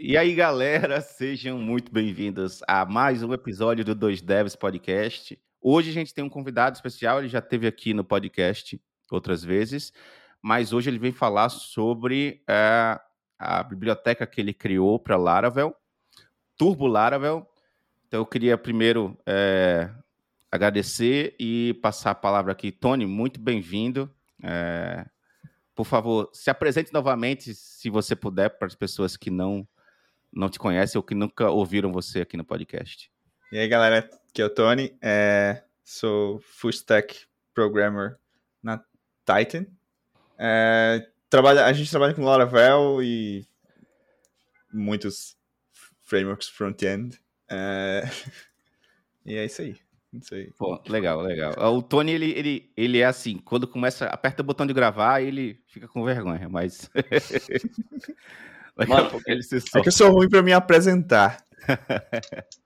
E aí, galera, sejam muito bem-vindos a mais um episódio do Dois Devs Podcast. Hoje a gente tem um convidado especial, ele já esteve aqui no podcast outras vezes, mas hoje ele vem falar sobre uh, a biblioteca que ele criou para Laravel, Turbo Laravel. Então eu queria primeiro é, agradecer e passar a palavra aqui. Tony, muito bem-vindo. É, por favor, se apresente novamente, se você puder, para as pessoas que não, não te conhecem ou que nunca ouviram você aqui no podcast. E aí, galera, aqui é o Tony, é, sou full stack programmer na Titan. É, trabalha, a gente trabalha com Laravel e muitos frameworks front-end. É, e é isso aí. Isso aí. Pô, legal, legal. O Tony, ele, ele, ele é assim, quando começa, aperta o botão de gravar, ele fica com vergonha, mas. Daqui Mano, a pouco ele se solta. É que eu sou ruim para me apresentar.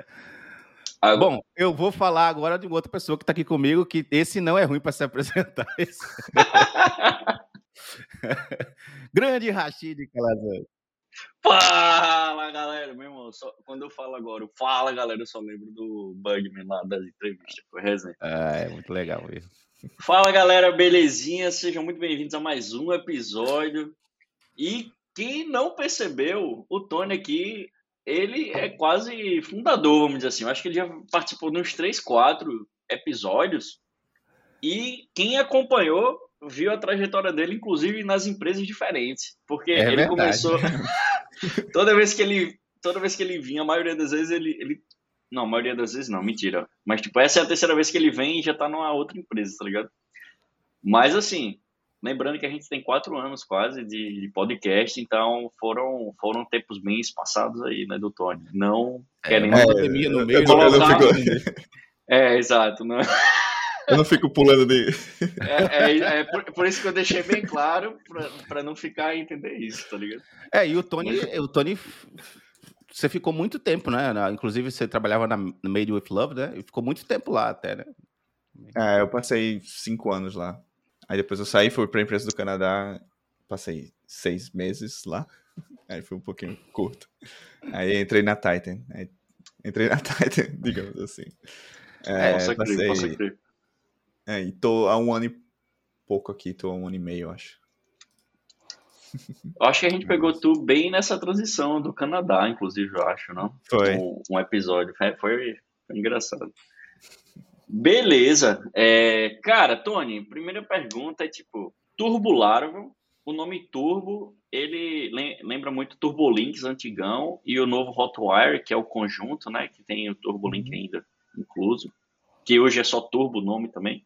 Ah, Bom, eu vou falar agora de uma outra pessoa que está aqui comigo, que esse não é ruim para se apresentar. Grande Rashid Calazans. Fala, galera, meu irmão. Só, quando eu falo agora, fala, galera, eu só lembro do Bugman lá das entrevistas. Foi resenha. Ah, é muito legal mesmo. Fala, galera, belezinha? Sejam muito bem-vindos a mais um episódio. E quem não percebeu, o Tony aqui, ele é quase fundador, vamos dizer assim. Eu acho que ele já participou de uns 3, 4 episódios. E quem acompanhou viu a trajetória dele, inclusive nas empresas diferentes, porque é ele verdade. começou toda vez que ele toda vez que ele vinha, a maioria das vezes ele, ele não, a maioria das vezes não, mentira. Mas tipo, essa é a terceira vez que ele vem e já tá numa outra empresa, tá ligado? Mas assim, lembrando que a gente tem quatro anos quase de, de podcast, então foram foram tempos bem passados aí, né, do Tony. Não é, querendo é, pandemia no meio, colocar... É, exato, não. Eu não fico pulando de. É, é, é por, por, isso que eu deixei bem claro, para não ficar entender isso, tá ligado? É, e o Tony, o Tony, você ficou muito tempo, né? Inclusive, você trabalhava na Made with Love, né? E ficou muito tempo lá até, né? É, eu passei cinco anos lá. Aí depois eu saí, fui para a empresa do Canadá, passei seis meses lá. Aí foi um pouquinho curto. Aí entrei na Titan. Aí entrei na Titan, digamos assim. É, é posso passei... É, e tô há um ano e pouco aqui, tô há um ano e meio, eu acho. Eu acho que a gente pegou tu bem nessa transição do Canadá, inclusive, eu acho, não? Foi. Um, um episódio. Foi, foi, engraçado. Beleza. É, cara, Tony, primeira pergunta é tipo, Turbo Laravel, o nome Turbo, ele lembra muito Turbolinks antigão e o novo Hotwire, que é o conjunto, né, que tem o Turbolink uhum. ainda incluso, que hoje é só Turbo o nome também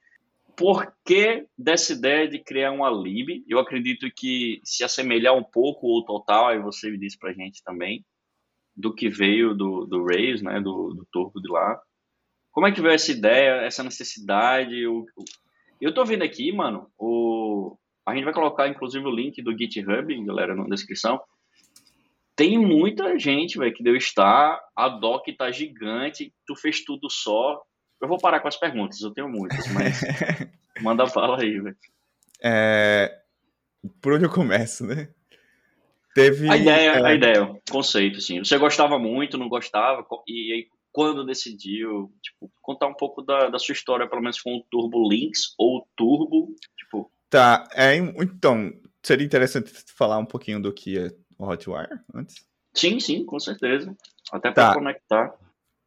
por que dessa ideia de criar uma lib? Eu acredito que se assemelhar um pouco ao total, aí você me disse pra gente também, do que veio do, do Rails, né, do, do Turbo de lá. Como é que veio essa ideia, essa necessidade? O, o... Eu tô vendo aqui, mano, o... a gente vai colocar inclusive o link do GitHub, galera, na descrição. Tem muita gente, velho, que deu estar, a doc tá gigante, tu fez tudo só. Eu vou parar com as perguntas, eu tenho muitas, mas manda fala aí, velho. É... Por onde eu começo, né? Teve. A ideia, é... a ideia, o conceito, assim. Você gostava muito, não gostava, e aí quando decidiu, tipo, contar um pouco da, da sua história, pelo menos com o Turbo Links ou Turbo, tipo. Tá, é, então, seria interessante falar um pouquinho do que é o Hotwire antes? Sim, sim, com certeza. Até para tá. conectar.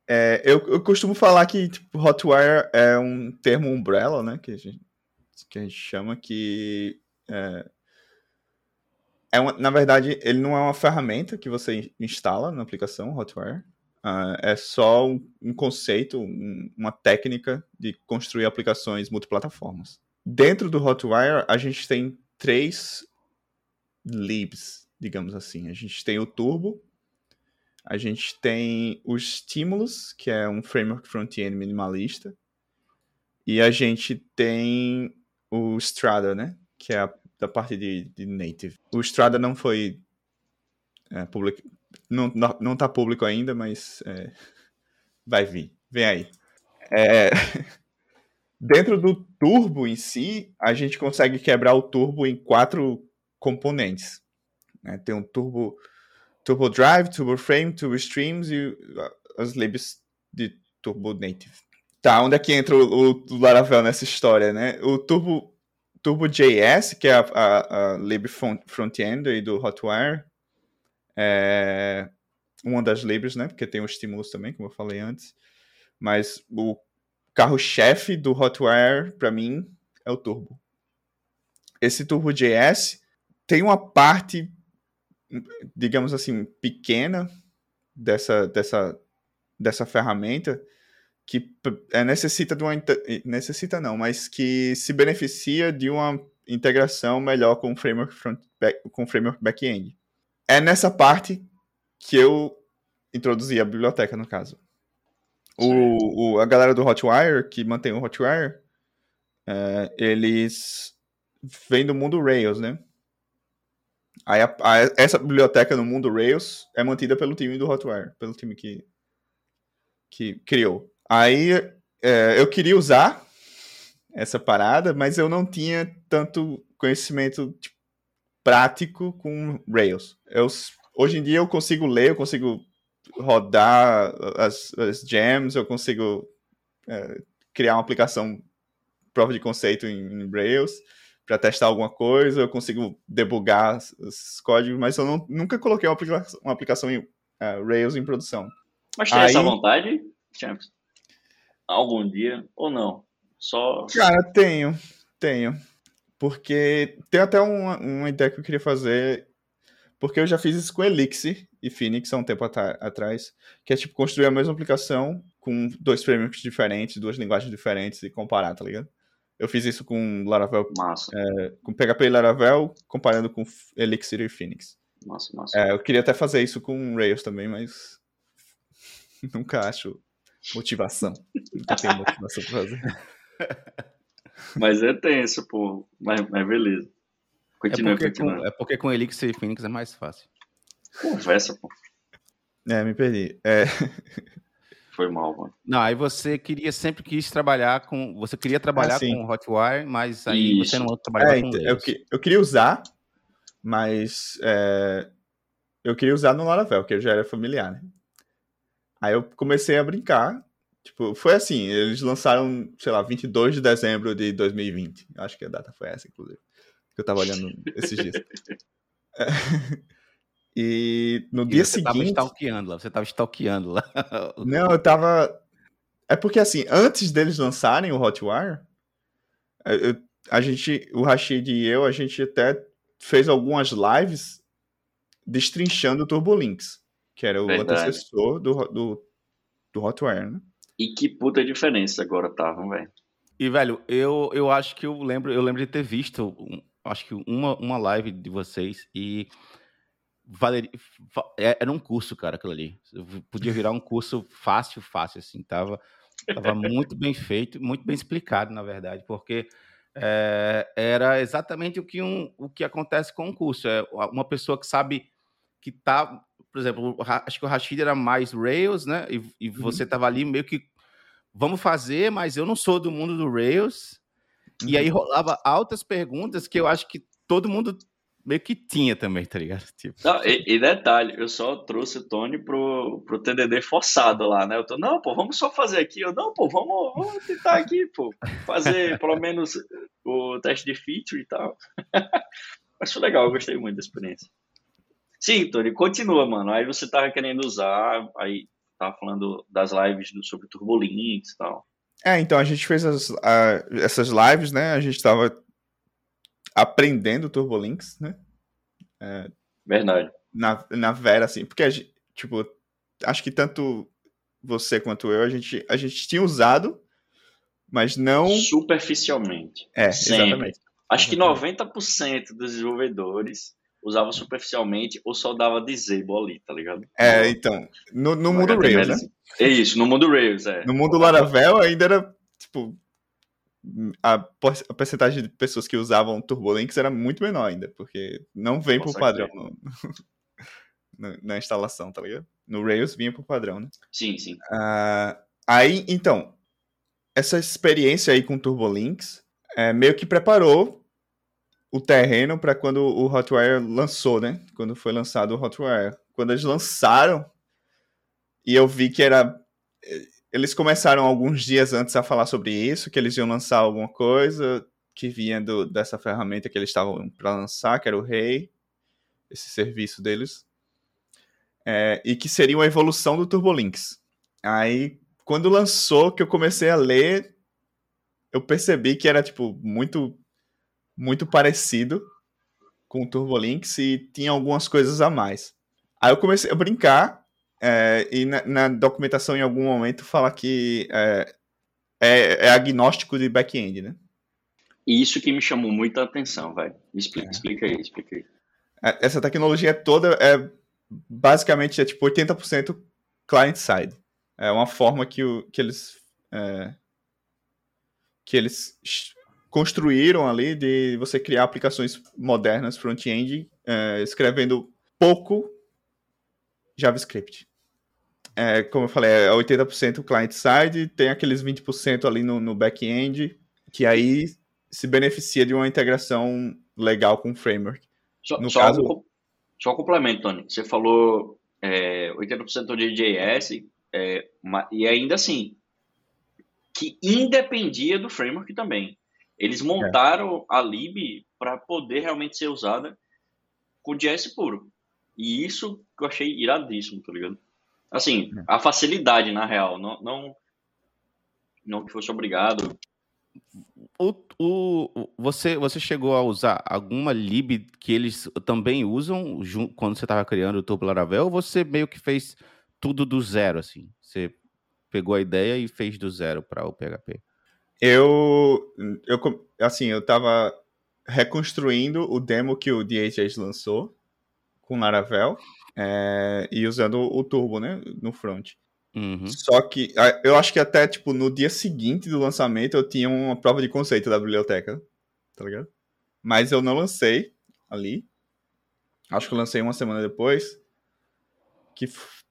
É, eu, eu costumo falar que tipo, Hotwire é um termo umbrella, né? Que a gente, que a gente chama que. É, é uma, na verdade, ele não é uma ferramenta que você instala na aplicação Hotwire. Uh, é só um, um conceito, um, uma técnica de construir aplicações multiplataformas. Dentro do Hotwire, a gente tem três libs, digamos assim. A gente tem o Turbo, a gente tem o Stimulus, que é um framework front-end minimalista. E a gente tem o Strada, né? Que é a, da parte de, de native. O Strada não foi é, public... não, não, não tá público ainda, mas é, vai vir. Vem aí. É... Dentro do turbo em si, a gente consegue quebrar o turbo em quatro componentes. Né? Tem um turbo Turbo Drive, Turbo Frame, Turbo Streams e as libs de Turbo Native. Tá, onde é que entra o, o Laravel nessa história, né? O Turbo, Turbo JS, que é a, a, a lib front-end do Hotwire, é uma das libs, né? Porque tem o Stimulus também, como eu falei antes. Mas o carro-chefe do Hotwire, para mim, é o Turbo. Esse Turbo JS tem uma parte, digamos assim, pequena dessa, dessa, dessa ferramenta que é, necessita de uma necessita não, mas que se beneficia de uma integração melhor com o framework front back, com framework back-end. É nessa parte que eu introduzi a biblioteca no caso. O, o, a galera do Hotwire que mantém o Hotwire, é, eles vêm do mundo Rails, né? Aí a, a, essa biblioteca no mundo Rails é mantida pelo time do Hotwire, pelo time que que criou. Aí é, eu queria usar essa parada, mas eu não tinha tanto conhecimento tipo, prático com Rails. Eu, hoje em dia eu consigo ler, eu consigo rodar as, as gems, eu consigo é, criar uma aplicação prova de conceito em, em Rails para testar alguma coisa, eu consigo debugar os códigos, mas eu não, nunca coloquei uma aplicação, uma aplicação em uh, Rails em produção. Mas tem Aí, essa vontade, Champs? algum dia ou não? Só. Cara, tenho, tenho. Porque tem até uma, uma ideia que eu queria fazer. Porque eu já fiz isso com Elixir e Phoenix há um tempo atrás. Que é tipo construir a mesma aplicação com dois frameworks diferentes, duas linguagens diferentes e comparar, tá ligado? Eu fiz isso com Laravel. Massa. É, com PHP e Laravel, comparando com Elixir e Phoenix. Massa, massa. É, eu queria até fazer isso com Rails também, mas nunca acho motivação. Nunca tenho motivação pra fazer. Mas é tenso, pô. Mas, mas beleza. Continua, é porque, com, é porque com Elixir e Phoenix é mais fácil. Conversa, pô. É, me perdi. É... Foi mal, mano. Não, aí você queria sempre quis trabalhar com. Você queria trabalhar ah, com Hotwire, mas aí Isso. você não trabalhava é, com eu, eu queria usar, mas é, eu queria usar no Laravel, que eu já era familiar, né? Aí eu comecei a brincar. Tipo, foi assim, eles lançaram, sei lá, 22 de dezembro de 2020. Acho que a data foi essa, inclusive. Que eu tava olhando esses dias. É. E no e dia você seguinte. Você tava stalkeando lá, você tava stalkeando lá. Não, eu tava. É porque assim, antes deles lançarem o Hotwire, eu, a gente, o Rashid e eu, a gente até fez algumas lives destrinchando o Turbolinks que era o Verdade. antecessor do, do, do Hotwire, né? E que puta diferença agora estavam, velho. E, velho, eu, eu acho que eu lembro, eu lembro de ter visto, acho que uma, uma live de vocês e valeria, é, era um curso, cara, aquilo ali. Podia virar um curso fácil, fácil, assim, tava, tava muito bem feito, muito bem explicado, na verdade, porque é, era exatamente o que, um, o que acontece com um curso. É uma pessoa que sabe que tá por exemplo, acho que o Rashid era mais Rails, né? E, e uhum. você tava ali meio que vamos fazer, mas eu não sou do mundo do Rails. Uhum. E aí uhum. rolava altas perguntas que eu acho que todo mundo meio que tinha também, tá ligado? Tipo... Não, e, e, detalhe, eu só trouxe o Tony pro, pro TDD forçado lá, né? Eu tô, não, pô, vamos só fazer aqui. Eu, não, pô, vamos, vamos tentar aqui, pô, fazer pelo menos o teste de feature e tal. Mas foi legal, eu gostei muito da experiência. Sim, Tony, continua, mano. Aí você tava querendo usar, aí tava falando das lives do, sobre Turbolinks e tal. É, então a gente fez as, a, essas lives, né? A gente tava aprendendo Turbolinks, né? É, Verdade. Na, na Vera, assim, porque, a gente, tipo, acho que tanto você quanto eu, a gente, a gente tinha usado, mas não... Superficialmente. É, Sempre. exatamente. Acho que 90% dos desenvolvedores usava superficialmente ou só dava disable ali, tá ligado? É, então, no, no mundo Rails, né? É isso, no mundo Rails, é. No mundo Laravel ainda era, tipo, a, a percentagem de pessoas que usavam Turbolinks era muito menor ainda, porque não vem por padrão no, no, na instalação, tá ligado? No Rails vinha por padrão, né? Sim, sim. Uh, aí, então, essa experiência aí com Turbolinks é, meio que preparou o terreno para quando o Hotwire lançou, né? Quando foi lançado o Hotwire. Quando eles lançaram, e eu vi que era. Eles começaram alguns dias antes a falar sobre isso, que eles iam lançar alguma coisa que vinha do, dessa ferramenta que eles estavam para lançar, que era o Rei, esse serviço deles, é, e que seria uma evolução do Turbolinks. Aí, quando lançou, que eu comecei a ler, eu percebi que era tipo muito muito parecido com o Turbolinks e tinha algumas coisas a mais. Aí eu comecei a brincar é, e na, na, documentação em algum momento fala que é, é, é agnóstico de back-end, né? Isso que me chamou muita atenção, vai. Explica, é. explica aí, explica aí. É, essa tecnologia toda é basicamente é tipo 80% client-side. É uma forma que, o, que eles é, que eles construíram ali de você criar aplicações modernas front-end é, escrevendo pouco JavaScript. É, como eu falei, é 80% client-side, tem aqueles 20% ali no, no back-end, que aí se beneficia de uma integração legal com o framework. Só, no só, caso... um, só um complemento, Tony. Você falou é, 80% de JS, é, e ainda assim, que independia do framework também. Eles montaram é. a lib para poder realmente ser usada com JS puro. E isso que eu achei iradíssimo, tá ligado? Assim, é. a facilidade, na real, não, não, não que fosse obrigado. O, o, você, você chegou a usar alguma lib que eles também usam quando você estava criando o Turbo Laravel ou você meio que fez tudo do zero, assim? Você pegou a ideia e fez do zero para o PHP? Eu, eu, assim, eu tava reconstruindo o demo que o DHS lançou com Laravel é, e usando o Turbo, né, no front. Uhum. Só que eu acho que até, tipo, no dia seguinte do lançamento eu tinha uma prova de conceito da biblioteca, tá ligado? Mas eu não lancei ali. Acho que eu lancei uma semana depois. Que,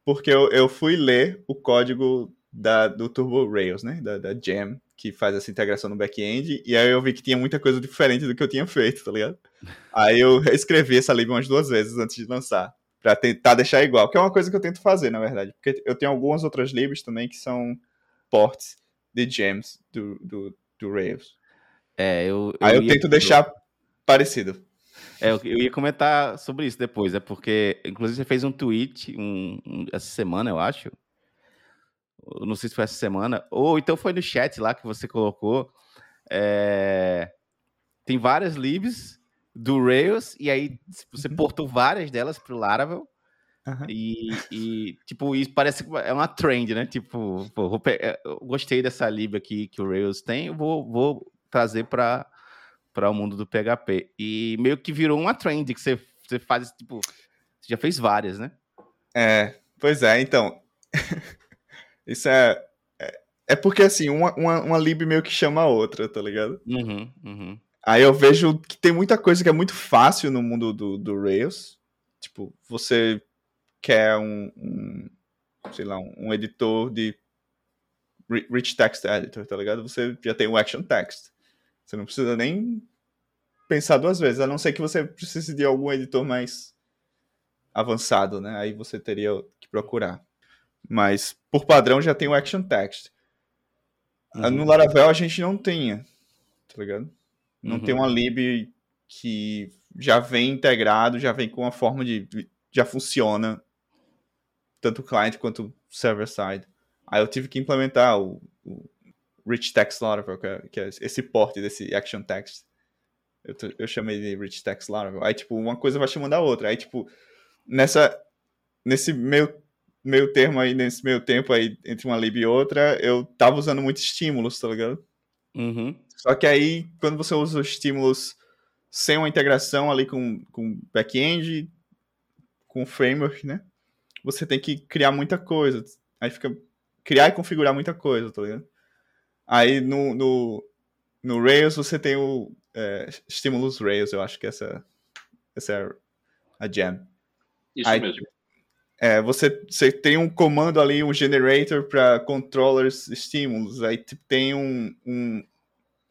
porque eu, eu fui ler o código da, do Turbo Rails, né? Da, da Jam que faz essa integração no back-end, e aí eu vi que tinha muita coisa diferente do que eu tinha feito, tá ligado? Aí eu escrevi essa lib umas duas vezes antes de lançar, para tentar deixar igual, que é uma coisa que eu tento fazer, na verdade, porque eu tenho algumas outras libs também que são ports de gems do, do, do Rails. É, eu, eu aí eu tento deixar parecido. É, eu ia comentar sobre isso depois, é porque, inclusive, você fez um tweet um, um, essa semana, eu acho, não sei se foi essa semana, ou então foi no chat lá que você colocou. É... Tem várias libs do Rails, e aí você uhum. portou várias delas para o Laravel. Uhum. E, e, tipo, isso parece que é uma trend, né? Tipo, pô, é, eu gostei dessa lib aqui que o Rails tem, eu vou, vou trazer para o mundo do PHP. E meio que virou uma trend que você, você faz, tipo, você já fez várias, né? É, pois é, então. Isso é. É, é porque, assim, uma, uma, uma lib meio que chama a outra, tá ligado? Uhum, uhum. Aí eu vejo que tem muita coisa que é muito fácil no mundo do, do Rails. Tipo, você quer um, um sei lá, um, editor de rich text editor, tá ligado? Você já tem o action text. Você não precisa nem pensar duas vezes, a não ser que você precise de algum editor mais avançado, né? Aí você teria que procurar. Mas, por padrão, já tem o Action Text. Uhum. No Laravel a gente não tinha, tá ligado? Não uhum. tem uma lib que já vem integrado, já vem com uma forma de. já funciona, tanto client quanto server-side. Aí eu tive que implementar o, o Rich Text Laravel, que é, que é, esse porte desse Action Text. Eu, eu chamei de Rich Text Laravel. Aí, tipo, uma coisa vai chamando a outra. Aí, tipo, nessa, nesse meio meio termo aí, nesse meio tempo aí, entre uma lib e outra, eu tava usando muitos estímulos, tá ligado? Uhum. Só que aí, quando você usa os estímulos sem uma integração ali com, com back-end, com framework, né? Você tem que criar muita coisa. Aí fica criar e configurar muita coisa, tá ligado? Aí no, no, no Rails você tem o é, estímulos Rails, eu acho que essa, essa é a jam. Isso aí, mesmo. É, você, você tem um comando ali, um generator para controllers estímulos, aí tem um, um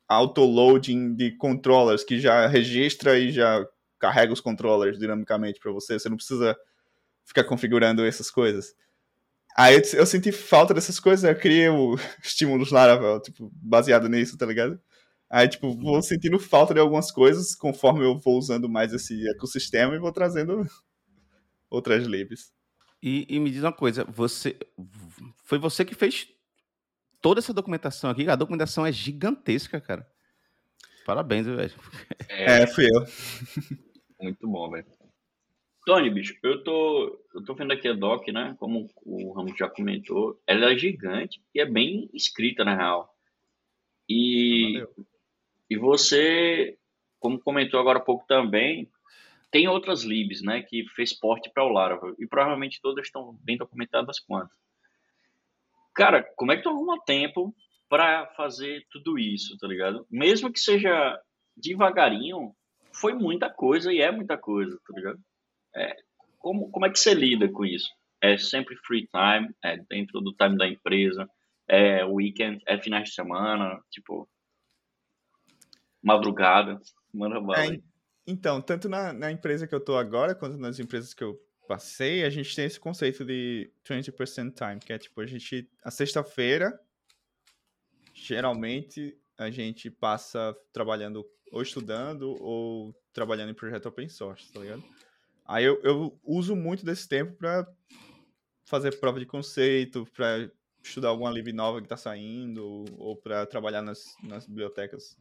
auto-loading de controllers que já registra e já carrega os controllers dinamicamente para você. Você não precisa ficar configurando essas coisas. Aí eu, eu senti falta dessas coisas, eu criei o estímulos Laravel, tipo, baseado nisso, tá ligado? Aí, tipo, vou uhum. sentindo falta de algumas coisas conforme eu vou usando mais esse ecossistema e vou trazendo outras libs. E, e, me diz uma coisa, você foi você que fez toda essa documentação aqui? A documentação é gigantesca, cara. Parabéns, velho. É, é, fui eu. Muito bom, velho. Tony, bicho, eu tô, eu tô vendo aqui a doc, né? Como o Ramos já comentou, ela é gigante e é bem escrita, na real. E, e você, como comentou agora há pouco também, tem outras libs, né, que fez porte para o Laravel, e provavelmente todas estão bem documentadas quanto. Cara, como é que tu arruma tempo para fazer tudo isso, tá ligado? Mesmo que seja devagarinho, foi muita coisa e é muita coisa, tá ligado? É, como, como é que você lida com isso? É sempre free time, é dentro do time da empresa, é weekend, é finais de semana, tipo, madrugada, manda bala. É, então, tanto na, na empresa que eu tô agora, quanto nas empresas que eu passei, a gente tem esse conceito de 20% time, que é tipo, a gente, a sexta-feira, geralmente, a gente passa trabalhando ou estudando ou trabalhando em projeto open source, tá ligado? Aí eu, eu uso muito desse tempo para fazer prova de conceito, para estudar alguma lib nova que tá saindo, ou para trabalhar nas, nas bibliotecas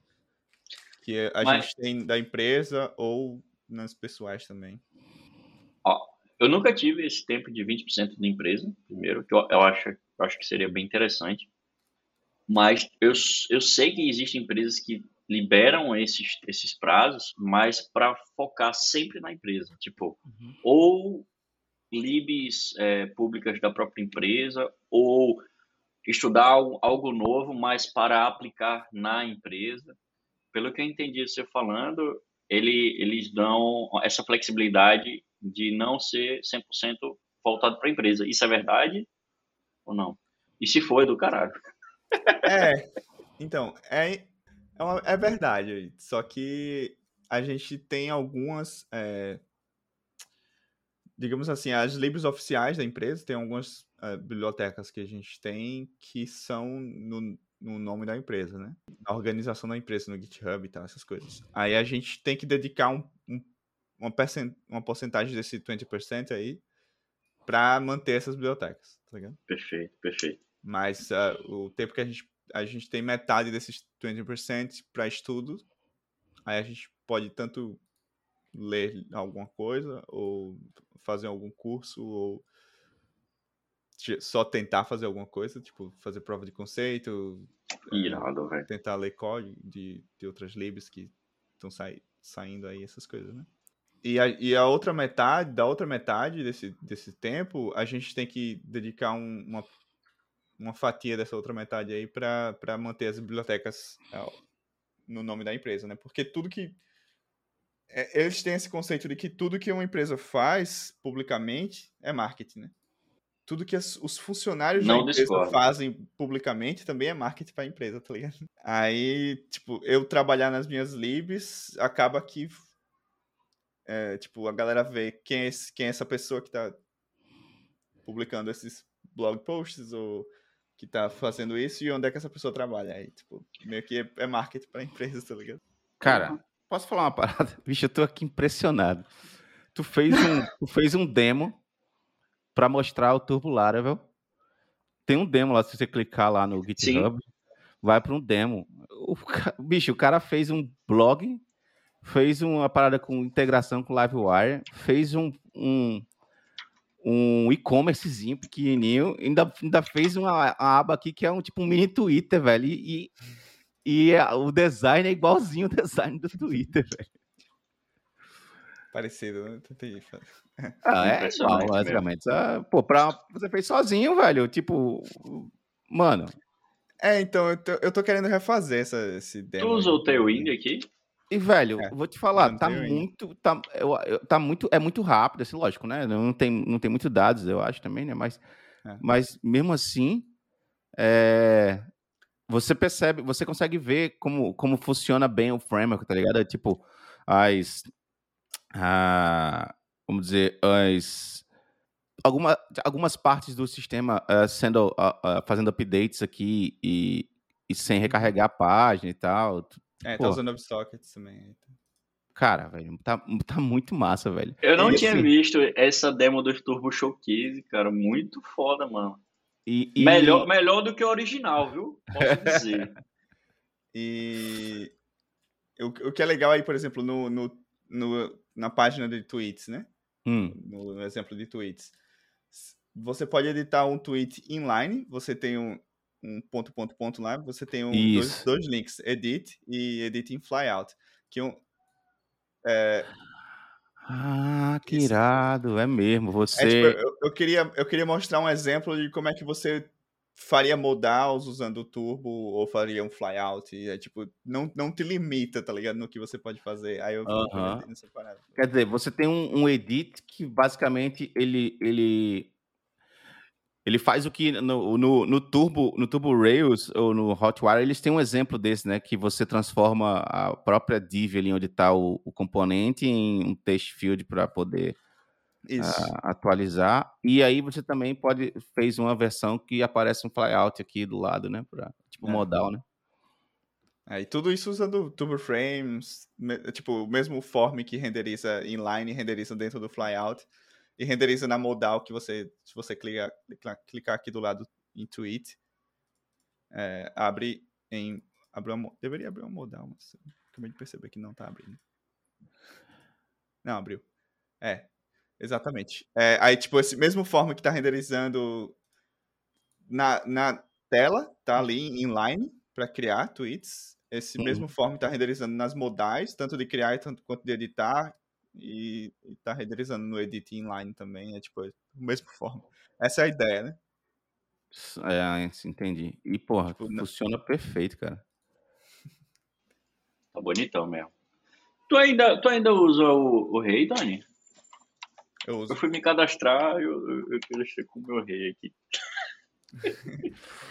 que a Mas... gente tem da empresa ou nas pessoais também? Ó, eu nunca tive esse tempo de 20% da empresa, primeiro, que eu, eu, acho, eu acho que seria bem interessante. Mas eu, eu sei que existem empresas que liberam esses, esses prazos, mas para focar sempre na empresa. Tipo, uhum. ou libs é, públicas da própria empresa, ou estudar algo, algo novo, mas para aplicar na empresa pelo que eu entendi você falando, ele, eles dão essa flexibilidade de não ser 100% voltado para a empresa. Isso é verdade ou não? E se for, do caralho. É, então, é, é, uma, é verdade. Só que a gente tem algumas. É, digamos assim, as libs oficiais da empresa, tem algumas é, bibliotecas que a gente tem que são no, no nome da empresa, né? A organização da empresa no GitHub e tal, essas coisas. Aí a gente tem que dedicar um, um, uma, percent, uma porcentagem desse 20% aí para manter essas bibliotecas, tá ligado? Perfeito, perfeito. Mas uh, o tempo que a gente, a gente tem metade desses 20% para estudo, aí a gente pode tanto ler alguma coisa, ou fazer algum curso, ou só tentar fazer alguma coisa, tipo, fazer prova de conceito. É, Irado, velho. Tentar ler código de, de outras libs que estão sai, saindo aí, essas coisas, né? E a, e a outra metade, da outra metade desse, desse tempo, a gente tem que dedicar um, uma, uma fatia dessa outra metade aí para manter as bibliotecas é, no nome da empresa, né? Porque tudo que. É, eles têm esse conceito de que tudo que uma empresa faz publicamente é marketing, né? Tudo que as, os funcionários não da empresa discordo. fazem publicamente também é marketing para a empresa, tá ligado? Aí, tipo, eu trabalhar nas minhas libs acaba que é, tipo, a galera vê quem é, esse, quem é essa pessoa que tá publicando esses blog posts ou que tá fazendo isso e onde é que essa pessoa trabalha. Aí, tipo, meio que é, é marketing para a empresa, tá ligado? Cara, posso falar uma parada? Vixe, eu tô aqui impressionado. Tu fez um, tu fez um demo para mostrar o Turbo Laravel. Tem um demo lá, se você clicar lá no GitHub, Sim. vai para um demo. O, bicho, o cara fez um blog, fez uma parada com integração com Livewire, fez um, um, um e-commercezinho pequenininho, ainda, ainda fez uma, uma, aba aqui que é um tipo um mini Twitter, velho. E, e, e o design é igualzinho o design do Twitter, velho. Parecido, né? Tentei. Ah, é igual, basicamente. Ah, pô, pra, você fez sozinho, velho. Tipo, mano. É, então, eu tô, eu tô querendo refazer essa, esse demo. Tu usou o Tailwind aqui? E, velho, é, vou te falar, tá muito, tá, eu, eu, tá muito, é muito rápido, assim, lógico, né? Não tem, não tem muitos dados, eu acho também, né? Mas, é. mas mesmo assim, é, você percebe, você consegue ver como, como funciona bem o framework, tá ligado? É tipo, as. Ah, vamos dizer, as. Alguma, algumas partes do sistema uh, sendo, uh, uh, fazendo updates aqui e, e sem recarregar a página e tal. É, tá Pô. tá usando WebSockets também. Cara, velho, tá, tá muito massa, velho. Eu não e, tinha assim, visto essa demo dos Turbo Showcase, cara. Muito foda, mano. E, e... Melhor, melhor do que o original, viu? Posso dizer. e o, o que é legal aí, por exemplo, no, no, no na página de tweets, né? Hum. No, no, exemplo de tweets. Você pode editar um tweet inline, você tem um, um ponto, ponto, ponto lá, você tem um, dois, dois, links, edit e edit em flyout. Que um, é, ah, que Isso. irado, é mesmo. Você. É, tipo, eu, eu, queria, eu queria mostrar um exemplo de como é que você faria modals usando o turbo ou faria um flyout. É tipo, não, não te limita, tá ligado? No que você pode fazer. Aí eu -huh. nessa parada. Quer dizer, você tem um, um edit que basicamente ele, ele ele faz o que no, no, no, Turbo, no Turbo Rails ou no Hotwire, eles têm um exemplo desse, né? Que você transforma a própria div ali onde está o, o, componente em um text field para poder uh, atualizar. E aí você também pode fez uma versão que aparece um flyout aqui do lado, né? Pra, tipo é. modal, né? É, e tudo isso usando Turbo Frames, tipo, o mesmo form que renderiza inline renderiza dentro do flyout e renderiza na modal que você, se você clicar, clicar aqui do lado em tweet, é, abre em. Abre uma, deveria abrir uma modal, mas acabei de perceber que não está abrindo. Não, abriu. É, exatamente. É, aí, tipo, esse mesmo forma que está renderizando na, na tela, tá ali em inline para criar tweets. Esse uhum. mesmo forma está renderizando nas modais, tanto de criar tanto quanto de editar, e, e tá renderizando no edit inline também, é tipo, é o mesmo forma. Essa é a ideia, né? É, entendi. E, porra, tipo, funciona não... perfeito, cara. Tá bonitão mesmo. Tu ainda, tu ainda usa o, o rei, Dani? Eu uso. Eu fui me cadastrar, eu, eu, eu deixei com o meu rei aqui.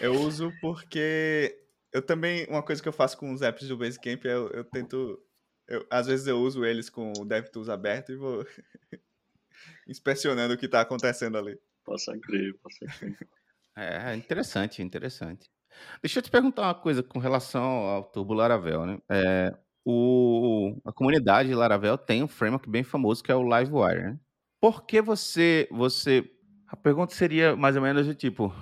eu uso porque eu também, uma coisa que eu faço com os apps do Basecamp é eu, eu tento eu, às vezes eu uso eles com o DevTools aberto e vou inspecionando o que está acontecendo ali. Posso crer, posso crer. É, interessante, interessante. Deixa eu te perguntar uma coisa com relação ao Turbo Laravel, né? É, o, a comunidade Laravel tem um framework bem famoso que é o Livewire, né? Por que você, você... A pergunta seria mais ou menos do tipo...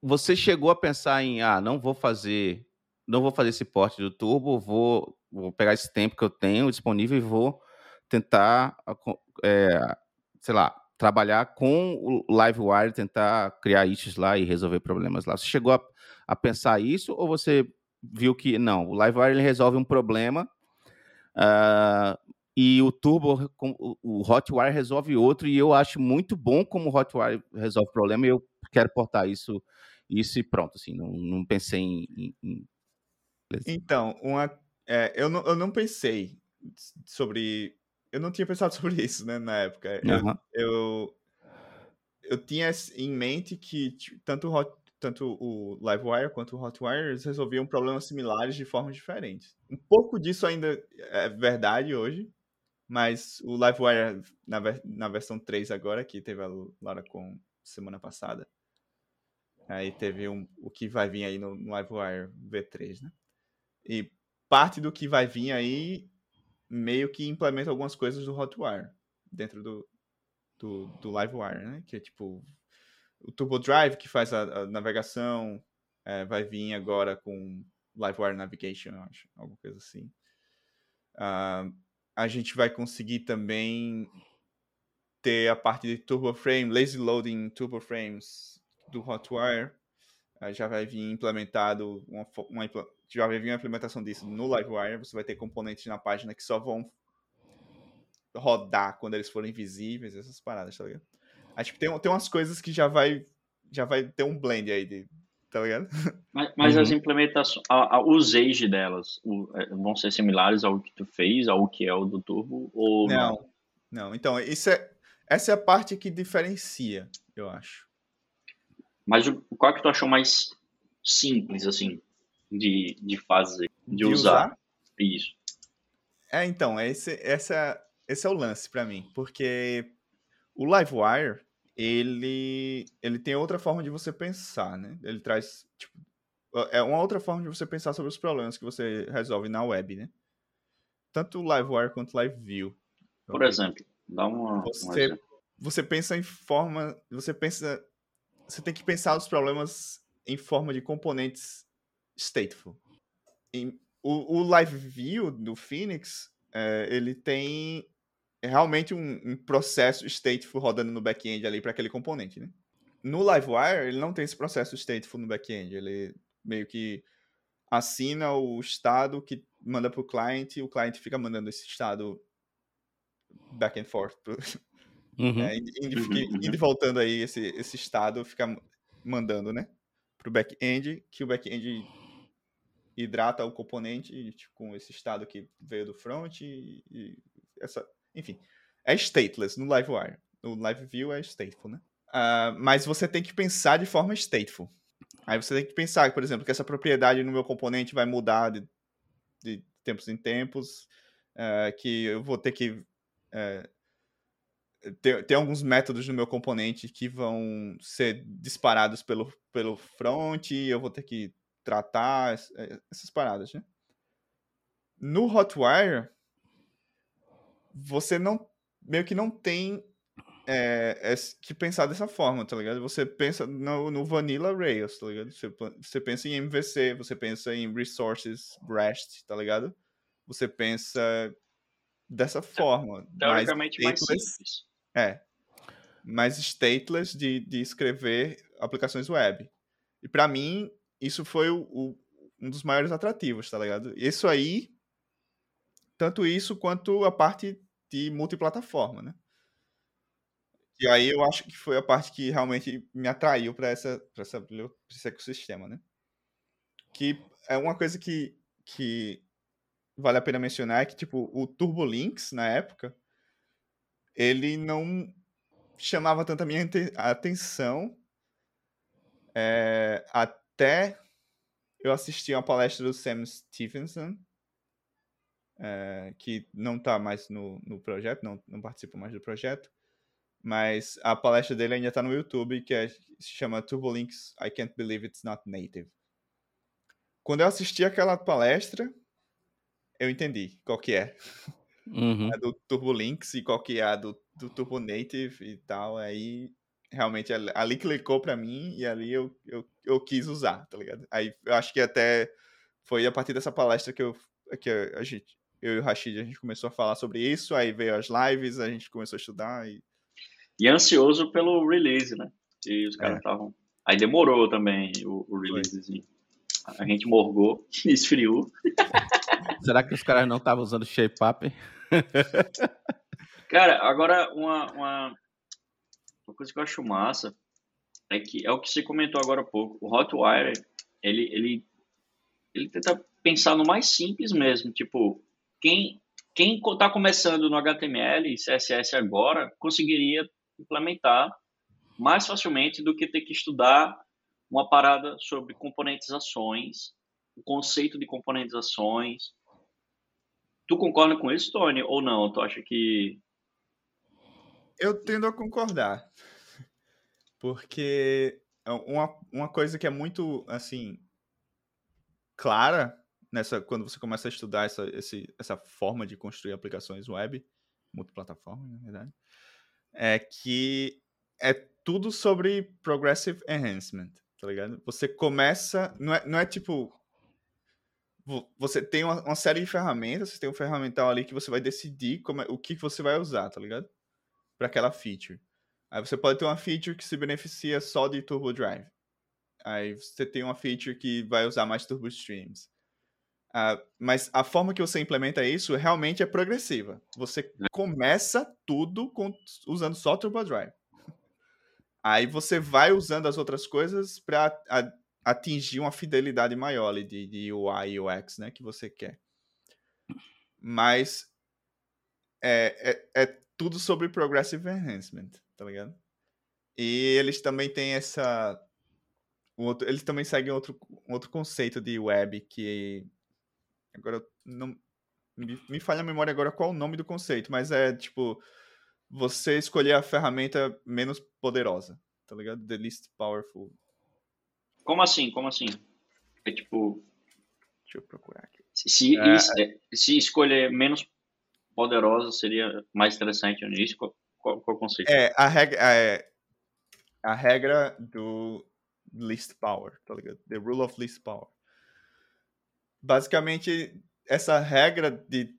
Você chegou a pensar em, ah, não vou fazer não vou fazer esse porte do Turbo, vou vou pegar esse tempo que eu tenho disponível e vou tentar, é, sei lá, trabalhar com o Livewire, tentar criar issues lá e resolver problemas lá. Você chegou a, a pensar isso ou você viu que não, o Livewire ele resolve um problema uh, e o Turbo, o Hotwire resolve outro e eu acho muito bom como o Hotwire resolve o problema e eu quero portar isso, isso e pronto, assim, não, não pensei em, em. Então, uma é, eu, não, eu não pensei sobre. Eu não tinha pensado sobre isso, né, na época. Uhum. Eu, eu, eu, tinha em mente que tanto, Hot, tanto o Livewire quanto o Hotwire resolviam problemas similares de formas diferentes. Um pouco disso ainda é verdade hoje, mas o Livewire, na, na versão 3 agora, que teve a Lara com semana passada, aí teve um, o que vai vir aí no, no Livewire V3, né? E parte do que vai vir aí meio que implementa algumas coisas do Hotwire dentro do, do, do Livewire, né? Que é tipo o Turbo Drive que faz a, a navegação é, vai vir agora com Livewire Navigation, acho, alguma coisa assim. Uh, a gente vai conseguir também ter a parte de Turbo Frame, Lazy Loading Turbo Frames do Hotwire. Já vai vir implementado uma, uma, já vai vir uma implementação disso no Livewire, você vai ter componentes na página que só vão rodar quando eles forem visíveis, essas paradas, tá ligado? Acho que tem, tem umas coisas que já vai já vai ter um blend aí, de, tá ligado? Mas, mas uhum. as implementações, a, a, os age delas o, é, vão ser similares ao que tu fez, ao que é o do Turbo, ou não? Não, não. então, isso é, essa é a parte que diferencia, eu acho. Mas qual é que tu achou mais simples, assim, de, de fazer, de, De usar. usar? Isso. É, então, esse, essa, esse é o lance pra mim, porque o Livewire, ele, ele tem outra forma de você pensar, né? Ele traz, tipo, é uma outra forma de você pensar sobre os problemas que você resolve na web, né? Tanto o Livewire quanto o LiveView. Por exemplo, dá uma, um Você, você pensa em forma, você pensa, você tem que pensar os problemas em forma de componentes stateful. Em- o, o Live View do Phoenix, é, ele tem realmente um, um processo stateful rodando no back-end ali para aquele componente, né? No Livewire, ele não tem esse processo stateful no back-end. Ele meio que assina o estado que manda para o client e o client fica mandando esse estado back and forth pro, Uhum. é, indo, indo- Uhum, uhum. indo e voltando aí, esse, esse estado fica mandando, né? Pro back-end, que o back-end hidrata o componente tipo, com esse estado que veio do front e, e essa... Enfim, é stateless no Livewire. No LiveView é stateful, né? Ah, mas você tem que pensar de forma stateful. Aí você tem que pensar, por exemplo, que essa propriedade no meu componente vai mudar de, de tempos em tempos, ah, que eu vou ter que tem, tem alguns métodos no meu componente que vão ser disparados pelo, pelo front, eu vou ter que tratar eh, essas paradas, né? No Hotwire, você não meio que não tem é, es- que pensar dessa forma, tá ligado? Você pensa no, no Vanilla Rails, tá ligado? Você, você pensa em MVC, você pensa em Resources REST, tá ligado? Você pensa dessa forma. mais Teoricamente mais stateless. simples. É. Mais stateless de, de escrever aplicações web. E pra mim, isso foi o, o- um dos maiores atrativos, tá ligado? Isso aí, tanto isso quanto a parte de multiplataforma, né? E aí eu acho que foi a parte que realmente me atraiu para essa, essa, esse ecossistema, né? Que é uma coisa que, que vale a pena mencionar é que, tipo, o TurboLinks, na época, ele não chamava tanto a minha atenção é, até eu assisti uma palestra do Sam Stevenson, é, que não está mais no, no projeto, não, não participa mais do projeto, mas a palestra dele ainda está no YouTube, que é- se chama TurboLinks I Can't Believe It's Not Native. Quando eu assisti aquela palestra, eu entendi qual que é Uhum. a do TurboLinks e qual que é a do, do Turbo Native e tal. Aí realmente ali, clicou pra mim e ali eu, eu, eu quis usar, tá ligado? Aí eu acho que até foi a partir dessa palestra que eu que a gente eu e o Rashid a gente começou a falar sobre isso, aí veio as lives, a gente começou a estudar e E ansioso pelo release, né? E os caras É. estavam. Aí demorou também o, o releasezinho. A gente morgou, esfriou. Será que os caras não estavam usando Shape Up? Cara, agora uma, uma, uma coisa que eu acho massa é que é o que você comentou agora há pouco. O Hotwire, ele, ele, ele tenta pensar no mais simples mesmo. Tipo, quem quem está começando no HTML e CSS agora conseguiria implementar mais facilmente do que ter que estudar uma parada sobre componentizações, o conceito de componentizações. Tu concorda com isso, Tony, ou não? Tu acha que eu tendo a concordar. Porque é uma, uma coisa que é muito, assim, clara nessa quando você começa a estudar essa, esse, essa forma de construir aplicações web, multiplataforma, na verdade, é que é tudo sobre progressive enhancement, tá ligado? Você começa, não é, não é tipo vo- você tem uma, uma série de ferramentas, você tem um ferramental ali que você vai decidir como é- o que que você vai usar, tá ligado? Para aquela feature. Aí você pode ter uma feature que se beneficia só de Turbo Drive. Aí você tem uma feature que vai usar mais Turbo Streams. Ah, mas a forma que você implementa isso realmente é progressiva. Você começa tudo com- usando só Turbo Drive. Aí você vai usando as outras coisas para atingir uma fidelidade maior ali de, de UI e UX, né, que você quer. Mas é, é, é tudo sobre progressive enhancement, tá ligado? E eles também têm essa outro, eles também seguem outro, outro conceito de web que agora não me, me falha a memória agora qual o nome do conceito, mas é tipo você escolher a ferramenta menos poderosa, tá ligado? The least powerful. Como assim? Como assim? É tipo. Deixa eu procurar aqui. Se, é... se escolher menos poderosa seria mais interessante nisso? Qual, qual, qual o conceito? É, a regra, é, a regra do least power, tá ligado? The rule of least power. Basicamente, essa regra de,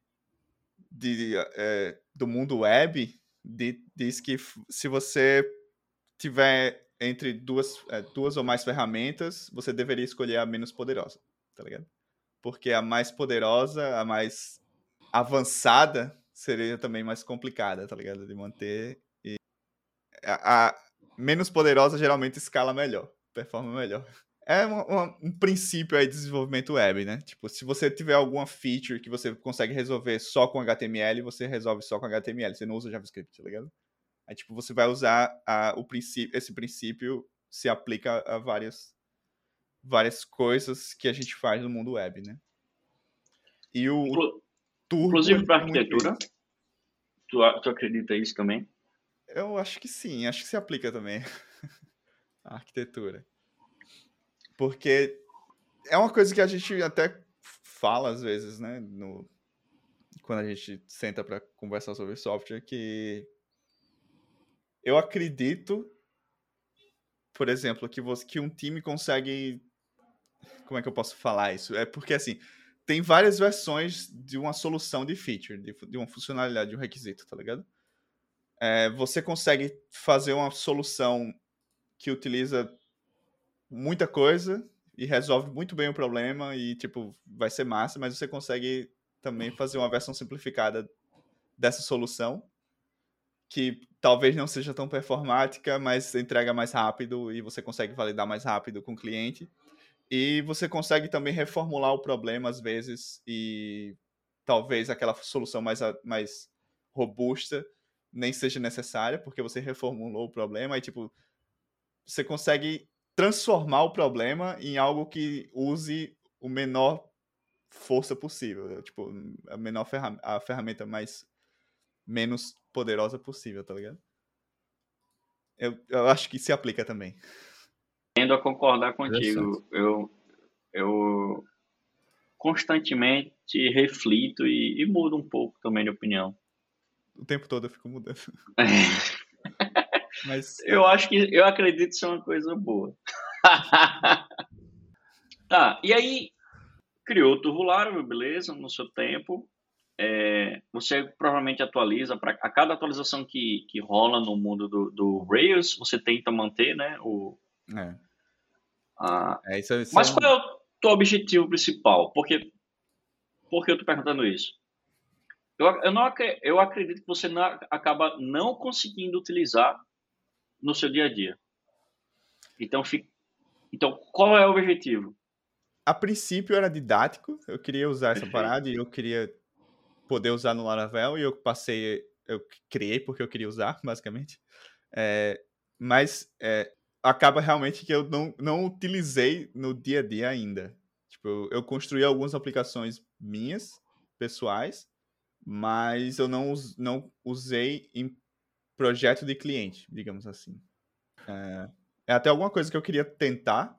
de, é, do mundo web de, diz que se você tiver entre duas, é, duas ou mais ferramentas, você deveria escolher a menos poderosa, tá ligado? Porque a mais poderosa, a mais avançada, seria também mais complicada, tá ligado? De manter. E a, a menos poderosa geralmente escala melhor, performa melhor é um, um, princípio aí de desenvolvimento web, né? Tipo, se você tiver alguma feature que você consegue resolver só com HTML, você resolve só com HTML. Você não usa JavaScript, tá ligado? Aí, tipo, você vai usar a, o princípio, esse princípio se aplica a várias, várias coisas que a gente faz no mundo web, né? E o Inclu turbo Inclusive para arquitetura, tu, tu acredita isso também? Eu acho que sim, acho que se aplica também a arquitetura. Porque é uma coisa que a gente até fala às vezes, né? No, quando a gente senta para conversar sobre software, que eu acredito, por exemplo, que, você, que um time consegue. Como é que eu posso falar isso? É porque assim. Tem várias versões de uma solução de feature, de, de uma funcionalidade, de um requisito, tá ligado? É, você consegue fazer uma solução que utiliza muita coisa e resolve muito bem o problema e, tipo, vai ser massa, mas você consegue também fazer uma versão simplificada dessa solução que talvez não seja tão performática, mas entrega mais rápido e você consegue validar mais rápido com o cliente. E você consegue também reformular o problema às vezes e talvez aquela solução mais, mais robusta nem seja necessária, porque você reformulou o problema e, tipo, você consegue transformar o problema em algo que use o menor força possível. Né? Tipo, a menor ferramenta, a ferramenta mais menos poderosa possível, tá ligado? Eu, eu acho que se aplica também. Tendo a concordar contigo. Eu, eu constantemente reflito e, e mudo um pouco também de opinião. O tempo todo eu fico mudando. Mas... Eu acho que eu acredito ser uma coisa boa. tá, e aí criou o Turbulário, beleza, no seu tempo. É, você provavelmente atualiza para a cada atualização que, que rola no mundo do, do Rails, você tenta manter, né? O, é. A... É, isso, isso Mas é um... qual é o teu objetivo principal? Porque, por que eu tô perguntando isso? Eu, eu, não, eu acredito que você não, acaba não conseguindo utilizar no seu dia a dia. Então, fica... então qual é o objetivo? A princípio era didático, eu queria usar essa parada e eu queria poder usar no Laravel e eu passei, eu criei porque eu queria usar, basicamente. É, mas é, acaba realmente que eu não, não utilizei no dia a dia ainda. Tipo, eu, eu construí algumas aplicações minhas, pessoais, mas eu não, não usei em projeto de cliente, digamos assim. É, é até alguma coisa que eu queria tentar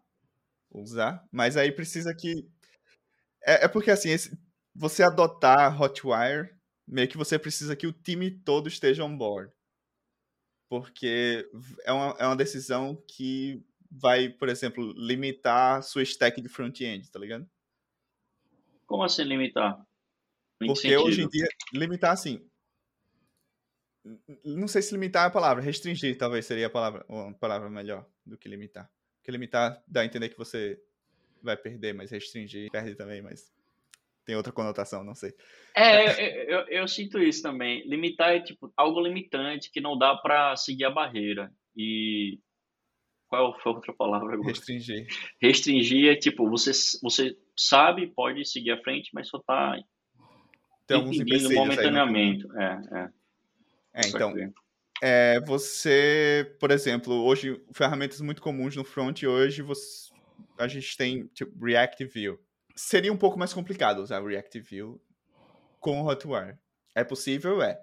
usar, mas aí precisa que. É, é porque assim, esse, você adotar Hotwire, meio que você precisa que o time todo esteja on board. Porque é uma, é uma decisão que vai, por exemplo, limitar sua stack de front-end, tá ligado? Como assim limitar? Porque hoje em dia, limitar assim, não sei se limitar é a palavra, restringir talvez seria a palavra, uma palavra melhor do que limitar. Porque limitar dá a entender que você vai perder, mas restringir perde também, mas tem outra conotação, não sei. É, eu, eu, eu sinto isso também. Limitar é tipo algo limitante que não dá para seguir a barreira. E qual foi a outra palavra agora? Restringir. Restringir é tipo, você, você sabe, pode seguir à frente, mas só tá tem alguns momentaneamente. É, é. É, então, é, você, por exemplo, hoje, ferramentas muito comuns no front hoje, você, a gente tem tipo, React View. Seria um pouco mais complicado usar React View com Hotwire. É possível, é.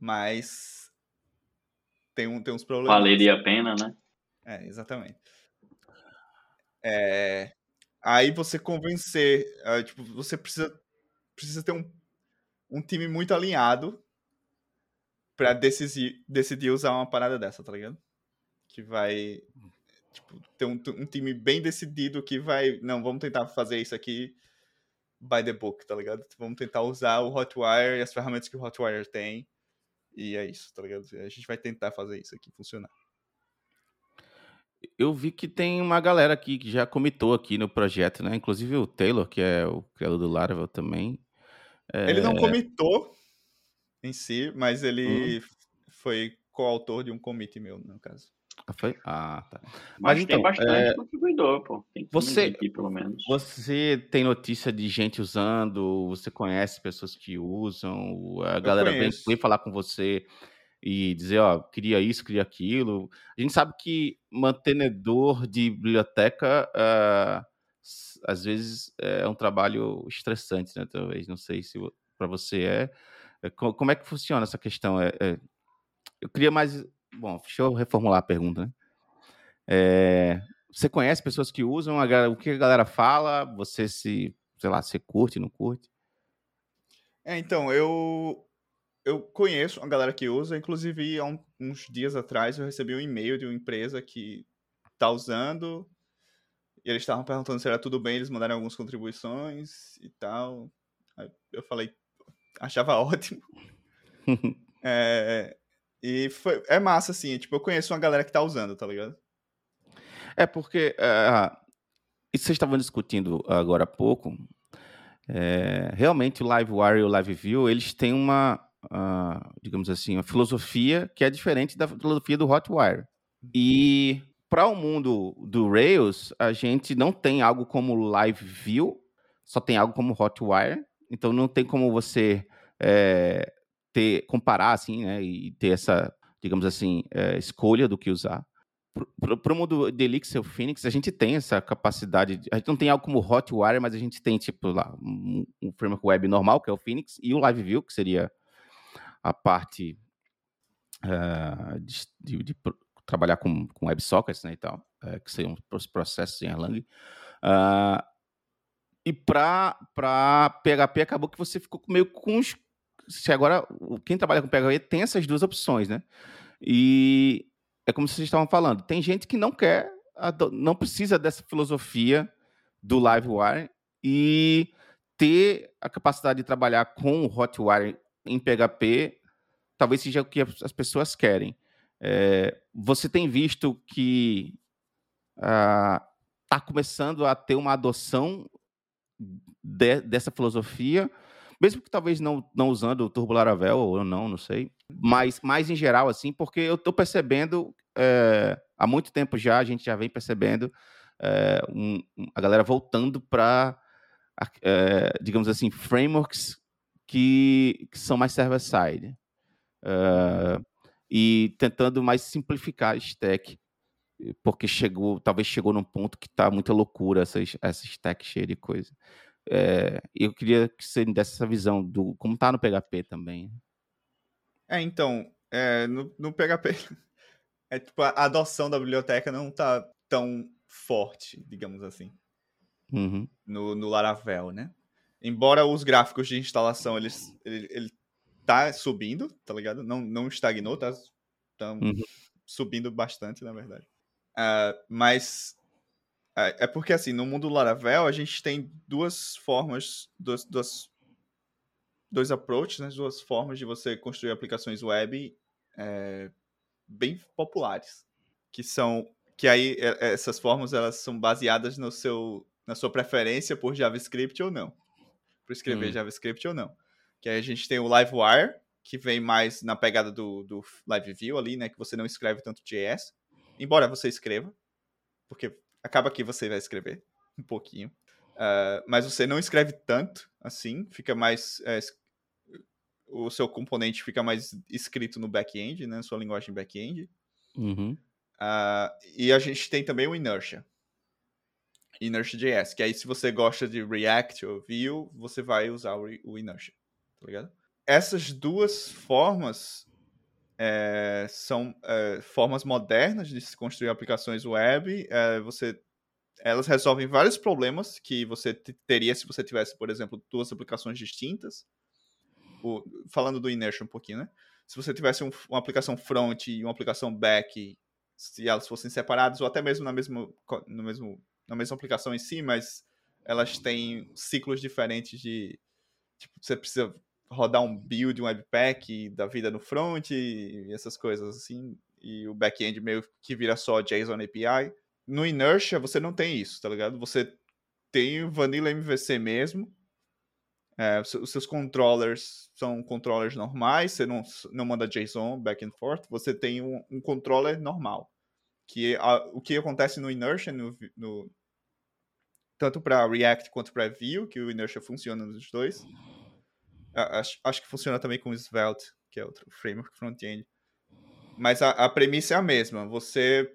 Mas tem, um, tem uns problemas. Valeria a pena, né? É, exatamente. É, aí você convencer, uh, tipo, você precisa, precisa ter um, um time muito alinhado pra decidir, decidir usar uma parada dessa, tá ligado? Que vai tipo, ter um, um, time bem decidido que vai, não, vamos tentar fazer isso aqui by the book, tá ligado? Vamos tentar usar o Hotwire e as ferramentas que o Hotwire tem. E é isso, tá ligado? A gente vai tentar fazer isso aqui funcionar. Eu vi que tem uma galera aqui que já comitou aqui no projeto, né? Inclusive o Taylor, que é o criador do Laravel também. É... Ele não comitou, em si, mas ele hum. foi coautor de um commit meu, no caso. Ah, foi? Ah, tá. Mas, mas então, tem bastante é... contribuidor, pô. Tem você, aqui, pelo menos. Você tem notícia de gente usando? Você conhece pessoas que usam? A galera vem, vem, falar com você e dizer, ó, queria isso, queria aquilo. A gente sabe que mantenedor de biblioteca uh, às vezes é um trabalho estressante, né? Talvez, não sei se para você é. É, como é que funciona essa questão? É, é, eu queria mais. Bom, deixa eu reformular a pergunta. Né? É, você conhece pessoas que usam? O que a galera fala? Você se, sei lá, você curte, não curte? É, então, eu eu conheço a galera que usa, inclusive há um, uns dias atrás eu recebi um e-mail de uma empresa que tá usando e eles estavam perguntando se era tudo bem, eles mandaram algumas contribuições e tal. Aí eu falei, achava ótimo. é, e foi, é massa, assim. Tipo, eu conheço uma galera que tá usando, tá ligado? É porque. Uh, isso vocês estavam discutindo agora há pouco. É, realmente o LiveWire e o LiveView, eles têm uma, uh, digamos assim, uma filosofia que é diferente da filosofia do Hotwire. E para o mundo do Rails, a gente não tem algo como LiveView, só tem algo como Hotwire. Então não tem como você é, ter comparar assim, né, e ter essa, digamos assim, é, escolha do que usar. Para o mundo de Elixir Phoenix, a gente tem essa capacidade. De, a gente não tem algo como Hotwire, mas a gente tem, tipo, lá, um, um framework web normal, que é o Phoenix, e o LiveView, que seria a parte uh, de, de, de, trabalhar com, com WebSockets né, e tal, uh, que seriam os processos em Erlang. Uh, e para PHP acabou que você ficou meio com os. Se agora, quem trabalha com PHP tem essas duas opções, né? E é como vocês estavam falando, tem gente que não quer, não precisa dessa filosofia do Livewire e ter a capacidade de trabalhar com o Hotwire em PHP talvez seja o que as pessoas querem. É, você tem visto que está ah, começando a ter uma adoção de, dessa filosofia, mesmo que talvez não, não usando o Turbo Laravel ou não, não sei, mas mais em geral, assim, porque eu estou percebendo, é, há muito tempo já, a gente já vem percebendo é, um, a galera voltando para, é, digamos assim, frameworks que, que são mais server-side. e tentando mais simplificar a stack porque chegou, talvez chegou num ponto que está muita loucura essa, essa stack cheia de coisa. É, eu queria que você me desse essa visão do como está no PHP também. É, então, é, no, no PHP, é, tipo, a adoção da biblioteca não está tão forte, digamos assim, uhum. no, no Laravel, né? Embora os gráficos de instalação, eles, ele, ele tá subindo, tá ligado? Não, não estagnou, tá, tá uhum. subindo bastante, na verdade. Uh, mas é, é porque, assim, no mundo Laravel, a gente tem duas formas, duas, duas, dois approaches, né? duas formas de você construir aplicações web é, bem populares. Que são. Que aí, essas formas, elas são baseadas no seu, na sua preferência por JavaScript ou não. Por escrever hum. JavaScript ou não. Que aí a gente tem o Livewire, que vem mais na pegada do, do LiveView ali, né? Que você não escreve tanto JS embora você escreva, porque acaba que você vai escrever um pouquinho, uh, mas você não escreve tanto assim, fica mais. É, o seu componente fica mais escrito no back-end, né? Sua linguagem back-end. Uhum. Uh, e a gente tem também o Inertia. Inertia.js, que aí se você gosta de React ou Vue, você vai usar o, o Inertia, tá ligado? Essas duas formas é, são é, formas modernas de se construir aplicações web. É, você, elas resolvem vários problemas que você teria se você tivesse, por exemplo, duas aplicações distintas. O, falando do Inertia um pouquinho, né? Se você tivesse um, uma aplicação front e uma aplicação back, se elas fossem separadas, ou até mesmo na mesma, no mesmo, na mesma aplicação em si, mas elas têm ciclos diferentes de. Tipo, você precisa rodar um build, um webpack da vida no front e essas coisas assim. E o back-end meio que vira só JSON API. No Inertia você não tem isso, tá ligado? Você tem o Vanilla MVC mesmo. É, os seus controllers são controllers normais, você não, não manda JSON back and forth, você tem um, um controller normal. Que a, o que acontece no Inertia, no, no tanto para React quanto para Vue, que o Inertia funciona nos dois, Acho, acho que funciona também com o Svelte, que é outro framework front-end. Mas a, a premissa é a mesma. Você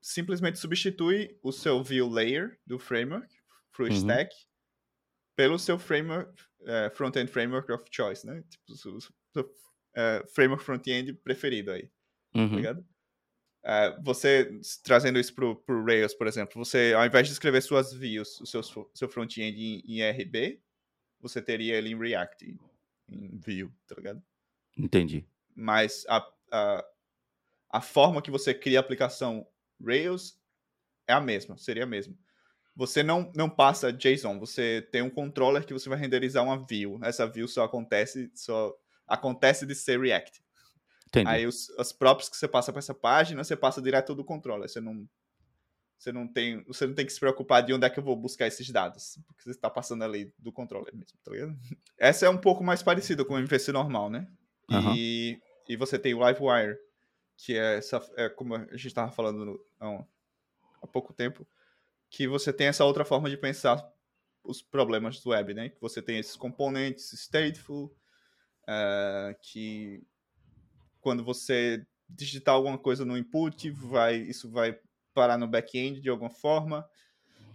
simplesmente substitui o seu view layer do framework, full uhum. stack, pelo seu framework, uh, front-end framework of choice, né? Tipo, o seu, uh, framework front-end preferido aí. Tá uhum. Tá ligado? Uh, você, trazendo isso pro, pro Rails, por exemplo, você, ao invés de escrever suas views, o seu, seu front-end em, em RB, você teria ele em React em Vue, tá ligado? Entendi. Mas a, a, a forma que você cria a aplicação Rails é a mesma, seria a mesma. Você não, não passa JSON, você tem um controller que você vai renderizar uma view. Essa view só acontece, só acontece de ser React. Entendi. Aí os, os props que você passa para essa página, você passa direto do controller. Você não, você não tem, você não tem que se preocupar de onde é que eu vou buscar esses dados, porque você está passando ali do controller mesmo, tá ligado? Essa é um pouco mais parecida com o MVC normal, né? Uhum. E, e você tem o Livewire, que é, essa, é como a gente estava falando no, não, há pouco tempo, que você tem essa outra forma de pensar os problemas do web, né? Que você tem esses componentes stateful, uh, que quando você digitar alguma coisa no input, vai, isso vai parar no back-end de alguma forma,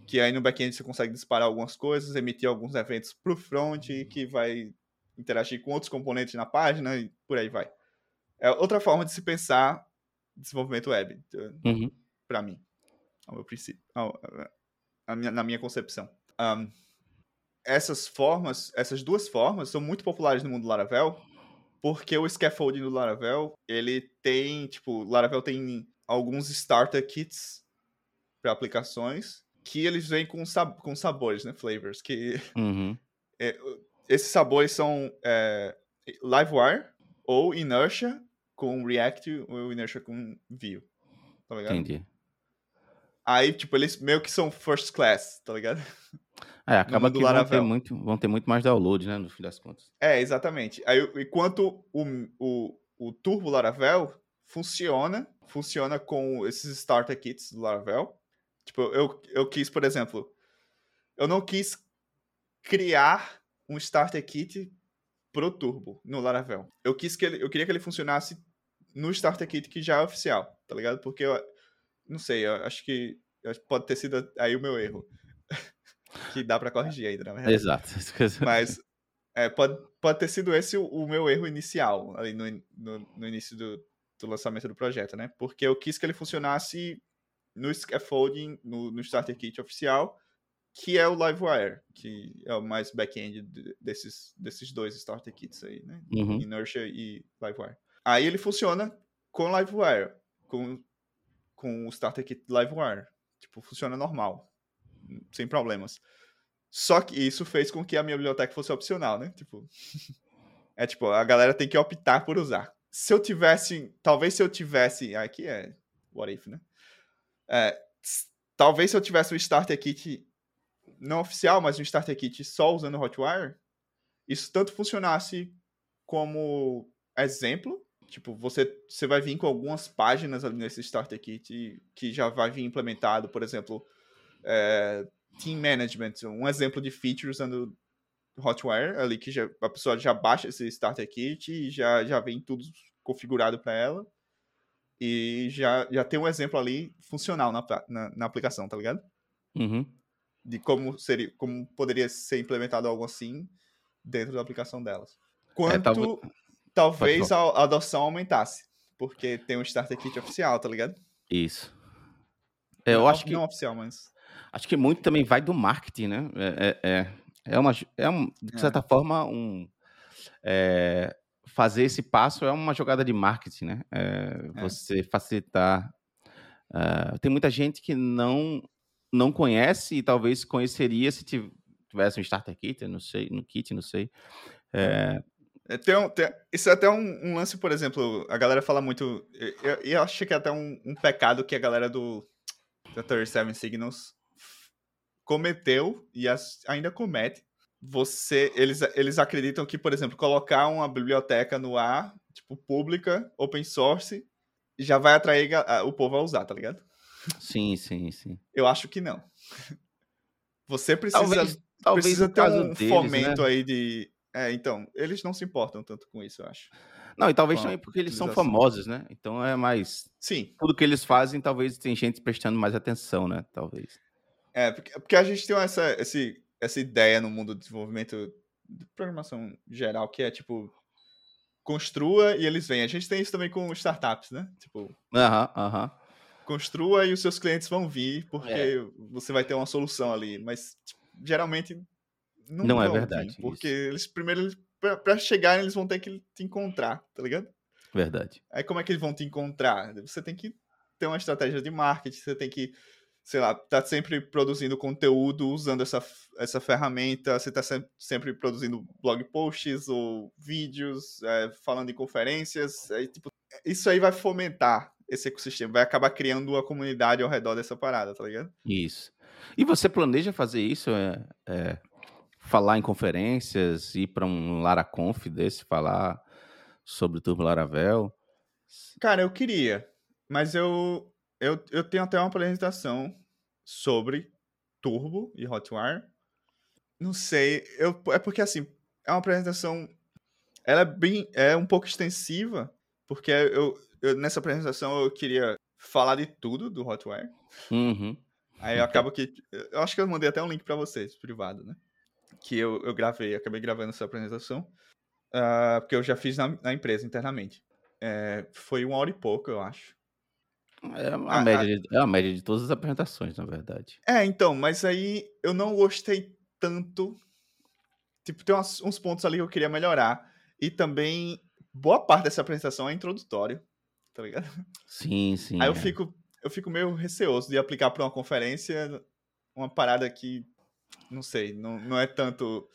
que aí no back-end você consegue disparar algumas coisas, emitir alguns eventos para o front, que vai interagir com outros componentes na página e por aí vai. É outra forma de se pensar desenvolvimento web, uhum. para mim, ao meu princípio, ao, a minha, na minha concepção. Um, essas formas, essas duas formas são muito populares no mundo Laravel, porque o scaffolding do Laravel, ele tem, tipo, Laravel tem alguns starter kits para aplicações que eles vêm com, sab com sabores, né? Flavors. Que uhum. é, esses sabores são é, Livewire ou Inertia com React ou Inertia com Vue. Tá ligado? Entendi. Aí, tipo, eles meio que são first class, tá ligado? É, acaba que vão ter, muito, vão ter muito mais download, né, no fim das contas. É, exatamente. Aí, enquanto o, o, o Turbo Laravel funciona, funciona com esses starter kits do Laravel. Tipo, eu, eu quis, por exemplo, eu não quis criar um starter kit pro Turbo no Laravel. Eu quis que ele, eu queria que ele funcionasse no starter kit que já é oficial, tá ligado? Porque eu não sei, eu acho que pode ter sido aí o meu erro. que dá para corrigir ainda, na verdade. Exato. Mas é, pode, pode ter sido esse o, o meu erro inicial, ali no, no, no início do, do lançamento do projeto, né? Porque eu quis que ele funcionasse no scaffolding, no, no starter kit oficial, que é o Livewire, que é o mais back-end desses, desses dois starter kits aí, né? Uhum. Inertia e Livewire. Aí ele funciona com Livewire, com, com o starter kit Livewire. Tipo, funciona normal, sem problemas. Só que isso fez com que a minha biblioteca fosse opcional, né? Tipo, é tipo, a galera tem que optar por usar se eu tivesse. Talvez se eu tivesse. Aqui é. What if, né? É, talvez se eu tivesse um starter kit não oficial, mas um starter kit só usando Hotwire, isso tanto funcionasse como exemplo. Tipo, você, você vai vir com algumas páginas ali nesse starter kit que já vai vir implementado, por exemplo, é, Team Management, um exemplo de feature usando Hotwire ali que já, a pessoa já baixa esse starter kit e já, já vem tudo configurado para ela e já, já tem um exemplo ali funcional na, na, na aplicação, tá ligado? Uhum. De como seria, como poderia ser implementado algo assim dentro da aplicação delas. Quanto talvez- talvez a, a adoção aumentasse, porque tem um starter kit oficial, tá ligado? Isso. É, eu não, acho que, não oficial, mas acho que muito também vai do marketing, né? É, é, é, é uma, é um, de É. certa forma, um, é, fazer esse passo é uma jogada de marketing, né? É, É. Você facilitar. ah, tem muita gente que não, não conhece e talvez conheceria se tiv- tivesse um starter kit, não sei, no kit, não sei. É, É, tem um- tem- isso é até um, um lance, por exemplo, a galera fala muito. Eu, eu- acho que é até um, um pecado que a galera do da 37 Signals cometeu e as- ainda comete. Você, eles, eles acreditam que, por exemplo, colocar uma biblioteca no ar, tipo, pública, open source, já vai atrair ga- a- o povo a usar, tá ligado? sim, sim, sim. Eu acho que não. Você precisa, Talvez, talvez precisa ter caso um deles, fomento né? aí de. É, então, eles não se importam tanto com isso, eu acho. Não, e talvez com a também porque eles são famosos, né? Então é mais. Sim, Tudo que eles fazem, talvez tem gente prestando mais atenção, né? Talvez. É, porque, porque a gente tem essa, esse, essa ideia no mundo do desenvolvimento de programação geral, que é tipo, construa e eles vêm. A gente tem isso também com startups, né? Tipo, Aham, aham. construa e os seus clientes vão vir, porque É. você vai ter uma solução ali. Mas tipo, geralmente não, Não é vão vir, verdade, porque eles primeiro, eles, pra, pra chegarem, eles vão ter que te encontrar, tá ligado? Verdade. Aí como é que eles vão te encontrar? Você tem que ter uma estratégia de marketing, você tem que, sei lá, tá sempre produzindo conteúdo usando essa, essa ferramenta, você tá sempre, sempre produzindo blog posts ou vídeos, é, falando em conferências, aí, tipo, isso aí vai fomentar esse ecossistema, vai acabar criando uma comunidade ao redor dessa parada, tá ligado? Isso. E você planeja fazer isso? É, é, falar em conferências, ir para um LaraConf desse, falar sobre o Turbo Laravel? Cara, eu queria, mas eu, eu, eu tenho até uma apresentação sobre Turbo e Hotwire. Não sei, eu, é porque assim, é uma apresentação, ela é bem, é um pouco extensiva, porque eu, eu nessa apresentação eu queria falar de tudo do Hotwire. Uhum. Aí eu acabo que, eu acho que eu mandei até um link pra vocês, privado, né? Que eu, eu gravei, acabei gravando essa apresentação, ah, porque eu já fiz na, na empresa internamente. É, foi uma hora e pouco, eu acho. É, a A- média de, é a média de todas as apresentações, na verdade. É, então, mas aí eu não gostei tanto. Tipo, tem umas- uns pontos ali que eu queria melhorar. E também, boa parte dessa apresentação é introdutório, tá ligado? Sim, sim. aí eu é. fico, eu fico meio receoso de aplicar pra uma conferência uma parada que, não sei, não, não é tanto.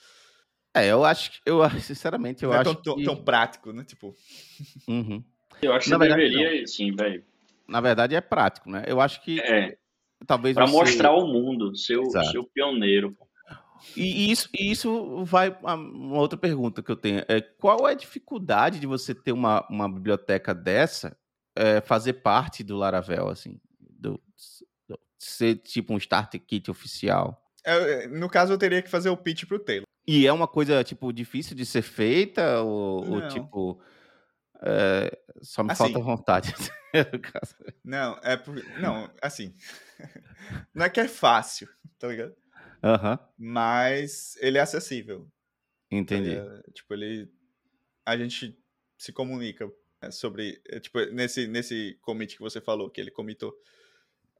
É, eu acho que, eu sinceramente, eu não é acho tão, tão- que... tão prático, né? Tipo, Uhum. Eu acho que Na você verdade, deveria, sim, velho. Na verdade, é prático, né? Eu acho que É, talvez pra você... mostrar ao mundo, seu, Exato. seu pioneiro. E isso, e isso vai a uma outra pergunta que eu tenho. É, qual é a dificuldade de você ter uma, uma biblioteca dessa é, fazer parte do Laravel, assim? Do, do- ser tipo um starter kit oficial? é, é, no caso eu teria que fazer o pitch pro Taylor. E é uma coisa, tipo, difícil de ser feita? Ou, ou, tipo... é, só me Assim. falta vontade. Não, é por... Não, assim. não é que é fácil, tá ligado? Aham, Mas ele é acessível. tá entendi. ligado? Tipo, ele. A gente se comunica é, sobre. é, Tipo, nesse, nesse commit que você falou, que ele comitou.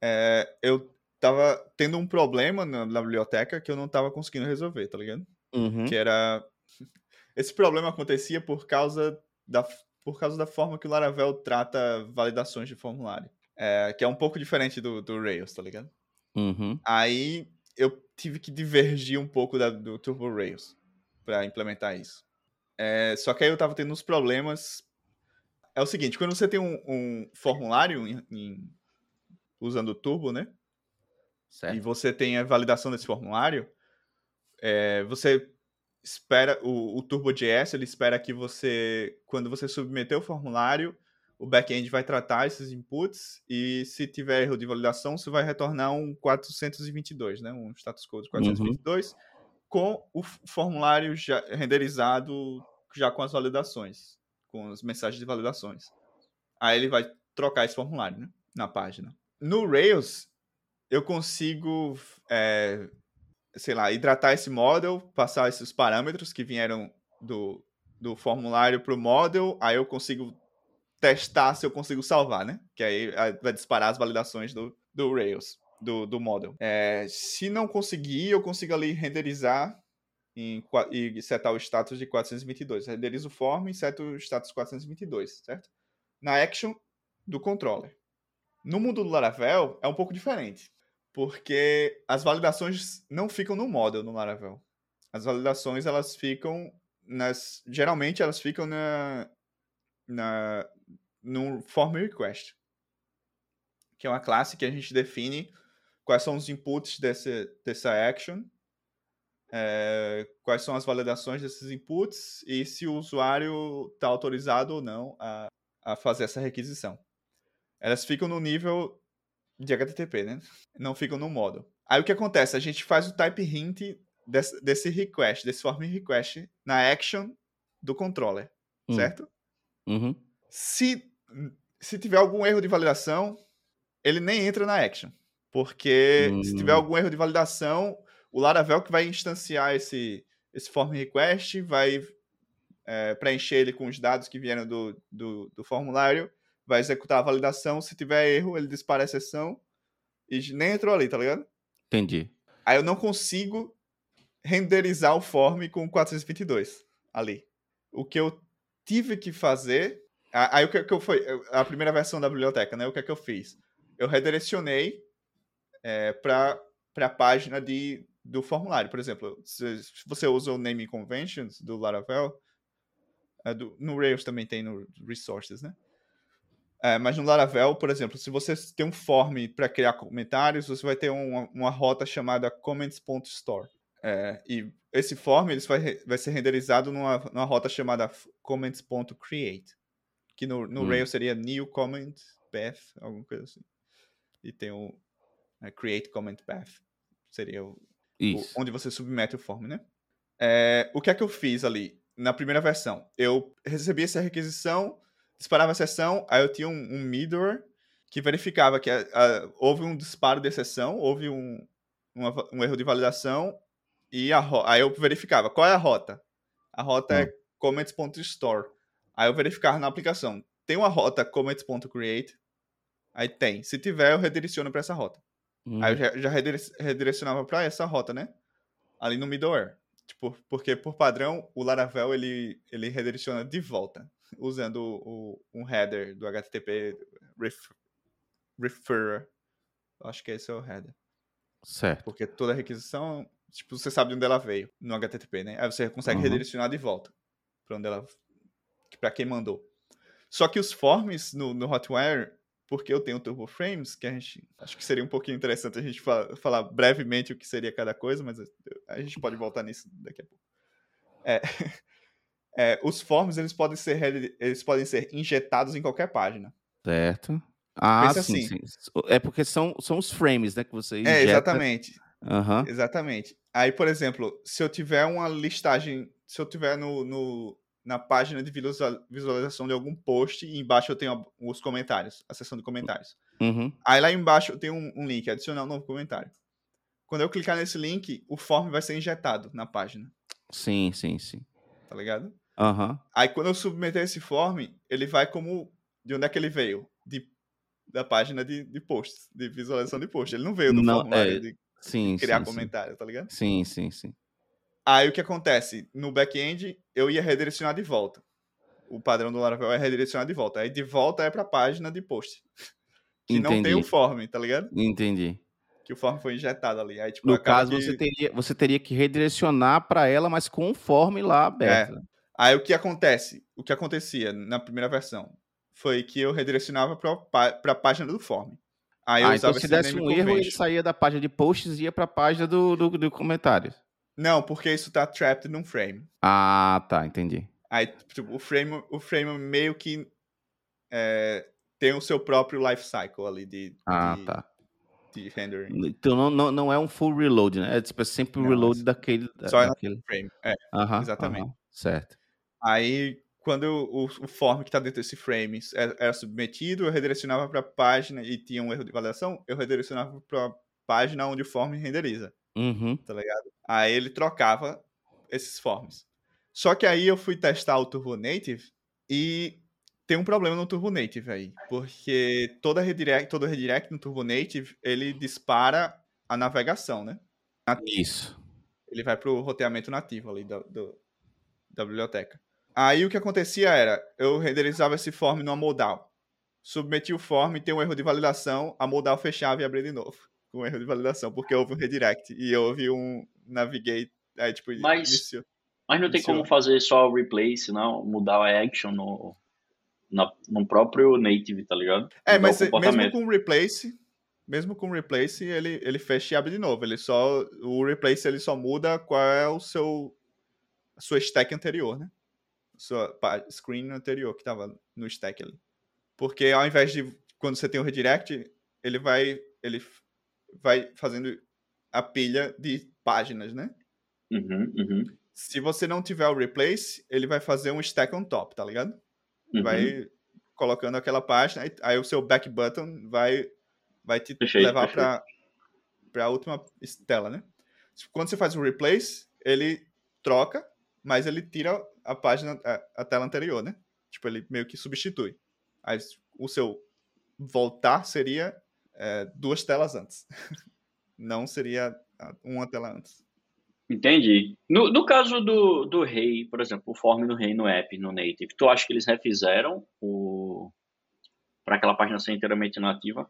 é, eu tava tendo um problema na, na biblioteca que eu não tava conseguindo resolver, tá ligado? Uhum, Que era. Esse problema acontecia por causa da, por causa da forma que o Laravel trata validações de formulário. É, que é um pouco diferente do, do Rails, tá ligado? uhum, Aí eu tive que divergir um pouco da- do Turbo Rails para implementar isso. É, só que aí eu tava tendo uns problemas. É o seguinte, quando você tem um, um formulário em- em- usando o Turbo, né? E certo. você tem a validação desse formulário, é, você espera, o, o TurboJS, ele espera que você, quando você submeter o formulário, o back-end vai tratar esses inputs e se tiver erro de validação, você vai retornar um 422, né? Um status code 422. com o formulário já renderizado já com as validações, com as mensagens de validações. Aí ele vai trocar esse formulário né, na página. No Rails, eu consigo, é, sei lá, hidratar esse model, passar esses parâmetros que vieram do, do formulário para o model, aí eu consigo testar se eu consigo salvar, né? Que aí vai disparar as validações do, do Rails, do, do model. É, se não conseguir, eu consigo ali renderizar em, e setar o status de 422. Renderizo o form e seto o status 422, certo? Na action do controller. No mundo do Laravel é um pouco diferente, porque as validações não ficam no model no Laravel. As validações elas ficam nas, geralmente elas ficam na, na no form request, que é uma classe que a gente define quais são os inputs desse, dessa action, é, quais são as validações desses inputs e se o usuário está autorizado ou não a, a fazer essa requisição. Elas ficam no nível de HTTP, né? Não ficam no modo. Aí o que acontece? A gente faz o type hint desse, desse request, desse form request na action do controller, hum. certo? Uhum. Se, se tiver algum erro de validação, ele nem entra na action. Porque hum. se tiver hum. algum erro de validação, o Laravel que vai instanciar esse, esse form request, vai é, preencher ele com os dados que vieram do, do, do, formulário, vai executar a validação. Se tiver erro, ele dispara a exceção e nem entrou ali, tá ligado? Entendi. Aí eu não consigo renderizar o form com 422 ali. O que eu tive que fazer. Aí o que, que eu foi a primeira versão da biblioteca, né? O que é que eu fiz? Eu redirecionei é, para a página de, do formulário. Por exemplo, se, se você usa o naming conventions do Laravel, é do, no Rails também tem no Resources, né? É, mas no Laravel, por exemplo, se você tem um form para criar comentários, você vai ter uma, uma rota chamada comments.store. É, e esse form ele vai, vai ser renderizado numa, numa rota chamada comments.create, que no, no hum. Rails seria new comment path, alguma coisa assim. E tem o é, create comment path, seria o, o, onde você submete o form, né? É, o que é que eu fiz ali na primeira versão? Eu recebi essa requisição, disparava a sessão, aí eu tinha um, um middleware que verificava que a, a, houve um disparo de exceção, houve um, uma, um erro de validação e a, aí eu verificava qual é a rota. A rota é hum. é comments.store. Aí eu verificava na aplicação. Tem uma rota comments.create? Aí tem. Se tiver, eu redireciono para essa rota. Hum. Aí eu já, já redirecionava para essa rota, né? Ali no middleware. Tipo, porque por padrão, o Laravel ele, ele redireciona de volta, usando o, um header do HTTP ref, referrer. Acho que esse é o header. Certo. Porque toda requisição tipo, você sabe de onde ela veio no HTTP, né? Aí você consegue uhum. redirecionar de volta para onde ela para quem mandou. Só que os forms no, no Hotwire, porque eu tenho Turbo Frames, que a gente acho que seria um pouquinho interessante a gente falar, falar brevemente o que seria cada coisa, mas a gente pode voltar nisso daqui a pouco. É, é, os forms eles podem ser eles podem ser injetados em qualquer página. Certo. Ah, sim, assim. sim. É porque são, são os frames, né, que você é, injeta. É, exatamente. Uhum. Exatamente. Aí, por exemplo, se eu tiver uma listagem, se eu tiver no, no na página de visualização de algum post e embaixo eu tenho os comentários, a seção de comentários. Uhum. Aí lá embaixo eu tenho um, um, link, adicionar um novo comentário. Quando eu clicar nesse link, o form vai ser injetado na página. Sim, sim, sim. Tá ligado? Uhum. Aí quando eu submeter esse form, ele vai como. De onde é que ele veio? De, da página de, de posts, de visualização de post. Ele não veio do não, formulário é... de Sim, criar sim, comentário, sim. tá ligado? Sim, sim, sim. Aí o que acontece? No back-end, eu ia redirecionar de volta. O padrão do Laravel é redirecionar de volta. Aí de volta é pra página de post. Que Entendi. não tem o form, tá ligado? Entendi. Que o form foi injetado ali. Aí, tipo, no caso, que... você, teria, você teria que redirecionar para ela, mas com o form lá aberto. É. Aí o que acontece? O que acontecia na primeira versão foi que eu redirecionava para a página do form. Aí ah, então se desse um erro, ele saía da página de posts e ia para a página do, do, do comentário. Não, porque isso tá trapped num frame. Ah, tá, entendi. Aí tipo, o, frame, o frame meio que é, tem o seu próprio life cycle ali de, ah, de, tá. de rendering. Então não, não, não é um full reload, né? É tipo, é sempre o reload é daquele. só daquele... Frame. É. Aham, exatamente. aham, certo. Aí, quando o, o form que está dentro desse frame é- era submetido, eu redirecionava para a página e tinha um erro de validação, eu redirecionava para a página onde o form renderiza, Uhum. tá ligado? Aí ele trocava esses forms. Só que aí eu fui testar o Turbo Native e tem um problema no Turbo Native aí, porque toda redirect, todo redirect no Turbo Native, ele dispara a navegação, né? Isso. ele vai pro roteamento nativo ali do, do- da biblioteca. Aí o que acontecia era, eu renderizava esse form numa modal. Submetia o form, tem um erro de validação, a modal fechava e abria de novo. Com um erro de validação, porque houve um redirect e houve um navigate, aí tipo, Mas- iniciou. Mas não tem Funciona. como fazer só o replace, não? Mudar a action no, na- no próprio native, tá ligado? É, mas mesmo com replace, mesmo com replace, ele, ele fecha e abre de novo. Ele só, o replace ele só muda qual é o seu, a sua stack anterior, né? Sua screen anterior que tava no stack ali. Porque ao invés de quando você tem o redirect, ele vai, ele vai fazendo a pilha de páginas, né? Uhum, uhum, Se você não tiver o replace, ele vai fazer um stack on top, tá ligado? uhum. vai colocando aquela página, aí, aí o seu back button vai, vai te Perfeito, levar para para a última tela, né? Quando você faz o replace, ele troca, mas ele tira a página, a, a tela anterior, né? Tipo, ele meio que substitui. Aí o seu voltar seria é, duas telas antes. Não seria uma tela antes. Entendi. No, no caso do, do rei, por exemplo, o form do rei no app, no native, tu acha que eles refizeram o para aquela página ser inteiramente nativa?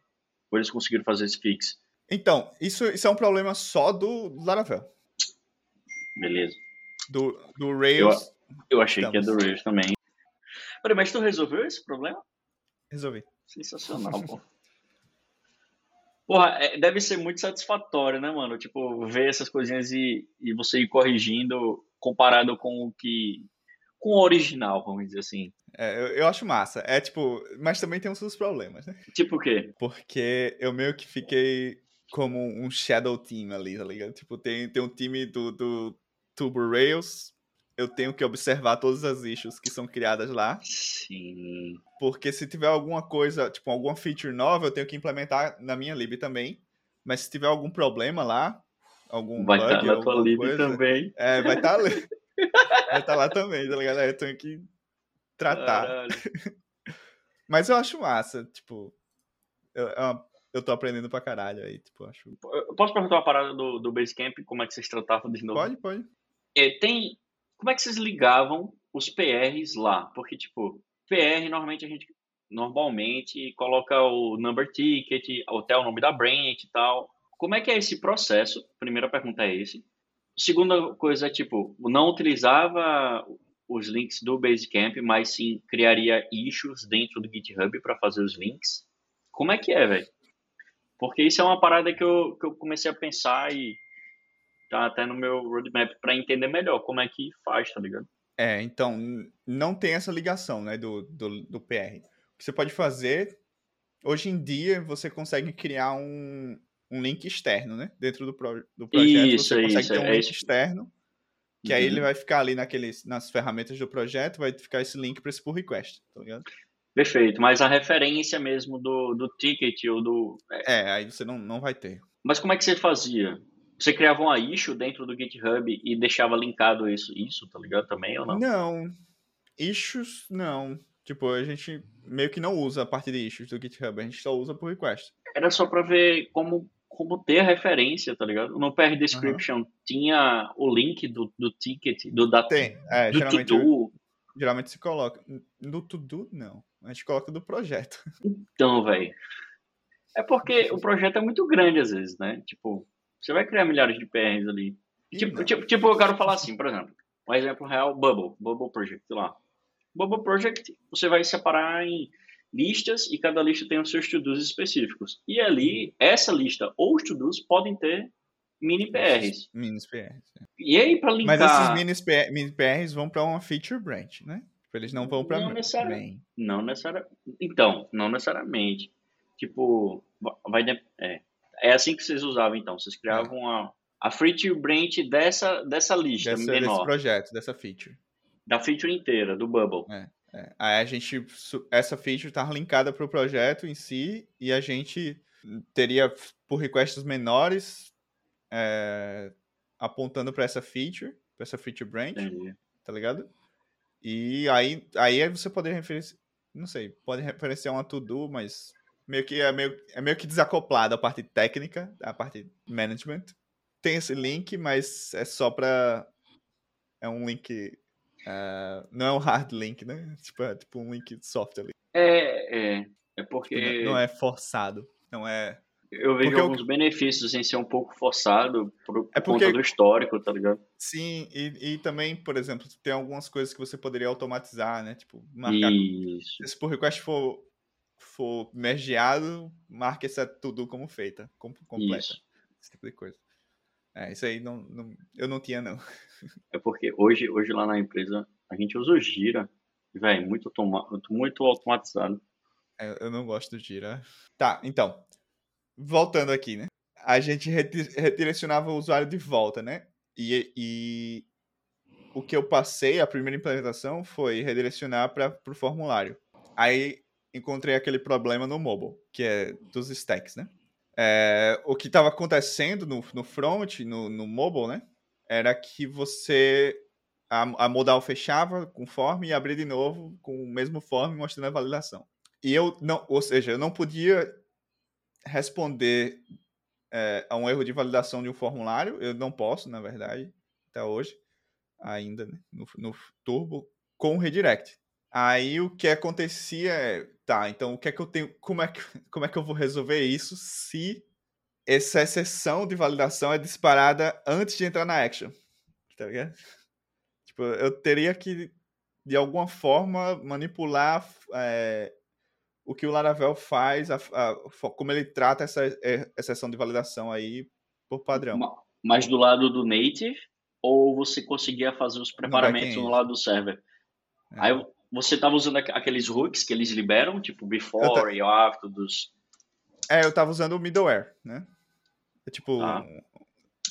Ou eles conseguiram fazer esse fix? Então, isso, isso é um problema só do Laravel. Beleza. Do, do Rails, Eu achei que é do Estamos. Rails também. Peraí, mas tu resolveu esse problema? resolvi. Sensacional, pô. Porra, é- deve ser muito satisfatório, né, mano? Tipo, ver essas coisinhas e, e você ir corrigindo comparado com o que. com o original, vamos dizer assim. É, eu, eu acho massa. É tipo, mas também tem os seus problemas, né? Tipo o quê? Porque eu meio que fiquei como um shadow team ali, tá ligado? Tipo, tem, tem um time do, do Turbo Rails, eu tenho que observar todas as issues que são criadas lá, Sim. porque se tiver alguma coisa, tipo, alguma feature nova, eu tenho que implementar na minha lib também. Mas se tiver algum problema lá, algum Vai bug, estar na tua lib coisa, também. É, vai estar ali. vai estar lá também, tá ligado? Eu tenho que tratar. Mas eu acho massa, tipo. Eu, é eu tô aprendendo pra caralho aí, tipo, acho. Eu Posso perguntar uma parada do, do Basecamp? Como é que vocês tratavam de novo? Pode, pode. É, tem. Como é que vocês ligavam os PRs lá? Porque, tipo, PR normalmente a gente normalmente coloca o number ticket, até o nome da branch e tal. Como é que é esse processo? Primeira pergunta é esse. Segunda coisa é, tipo, não utilizava os links do Basecamp, mas sim criaria issues dentro do GitHub para fazer os links. Como é que é, velho? Porque isso é uma parada que eu, que eu comecei a pensar e tá até no meu roadmap para entender melhor como é que faz, tá ligado? É, então, não tem essa ligação, né, do, do, do PR. O que você pode fazer, hoje em dia, você consegue criar um, um link externo, né, dentro do, pro, do projeto. Isso, você consegue isso, ter um é link isso. externo, que aí Uhum. ele vai ficar ali naqueles, nas ferramentas do projeto, vai ficar esse link para esse pull request, tá ligado? Perfeito, mas a referência mesmo do, do ticket ou do. é, É, aí você não, não vai ter. Mas como é que você fazia? Você criava uma issue dentro do GitHub e deixava linkado isso, isso, tá ligado? Também ou não? Não. Issues, não. Tipo, a gente meio que não usa a parte de issues do GitHub, a gente só usa por request. Era só pra ver como, como ter a referência, tá ligado? No PR description tinha o link do, do ticket, do, da, Tem, é, do geralmente, to-do. geralmente se coloca. No to-do, não. A gente coloca do projeto. Então, velho. É porque o projeto é muito grande às vezes, né? Tipo, você vai criar milhares de PRs ali. Tipo, tipo, tipo, eu quero falar assim, por exemplo, um exemplo real, Bubble, Bubble Project, sei lá. Bubble Project, você vai separar em listas e cada lista tem os seus to-dos específicos. E ali, essa lista ou os to-dos podem ter mini PRs. Minis PRs. é. E aí, para linkar... Mas esses minis, PR, mini PRs vão pra uma feature branch, né? Tipo, Eles não vão pra Não necessariamente. Não necessariamente. Então, não necessariamente. Tipo, va- vai. É, é assim que vocês usavam, então. Vocês criavam É. a, a feature branch dessa, dessa lista Dessa, desse menor. projeto, dessa feature. Da feature inteira, do Bubble. É. Aí a gente, essa feature tá linkada para o projeto em si e a gente teria por requests menores é, apontando para essa feature, para essa feature branch, Entendi. tá ligado? E aí, aí você poderia referenciar, não sei, pode referenciar uma to-do, mas meio que é meio, é meio que desacoplado a parte técnica, a parte management. Tem esse link, mas é só para é um link ah, não é um hard link, né? Tipo, é tipo um link soft ali. É, é. É Tipo, porque Não é forçado. Não é. eu vejo porque eu- alguns benefícios em ser um pouco forçado por É porque- conta do histórico, tá ligado? Sim, e, e também, por exemplo, tem algumas coisas que você poderia automatizar, né? Tipo, marcar. Isso. Se por request for, for mergeado, marque essa tudo como feita, com- completa. Isso. Esse tipo de coisa. É, isso aí não, não- eu não tinha, não. É porque hoje, hoje lá na empresa a gente usa o Gira, velho, muito, automa muito automatizado. É, Eu não gosto do Gira. Tá, então. Voltando aqui, né? A gente redi- redirecionava o usuário de volta, né? E, e o que eu passei, a primeira implementação, foi redirecionar para o formulário. Aí encontrei aquele problema no mobile, que é dos stacks, né? É, o que estava acontecendo no, no front, no, no mobile, né? Era que você. A, a modal fechava com form e abria de novo com o mesmo form mostrando a validação. E eu não, ou seja, eu não podia responder é, a um erro de validação de um formulário. Eu não posso, na verdade, até hoje, ainda, né, no, no Turbo, com o redirect. Aí o que acontecia é, tá, então o que é que eu tenho, como é que, como é que eu vou resolver isso se essa exceção de validação é disparada antes de entrar na action? Tá ligado? Tipo, eu teria que, de alguma forma, manipular é, o que o Laravel faz, a, a, como ele trata essa é, exceção de validação aí por padrão. Ma- Mas do lado do native, ou você conseguia fazer os preparamentos no, lado do server? É. Aí você tava usando aqu- aqueles hooks que eles liberam, tipo before e after dos. É, eu tava usando o middleware, né? É tipo, Tá.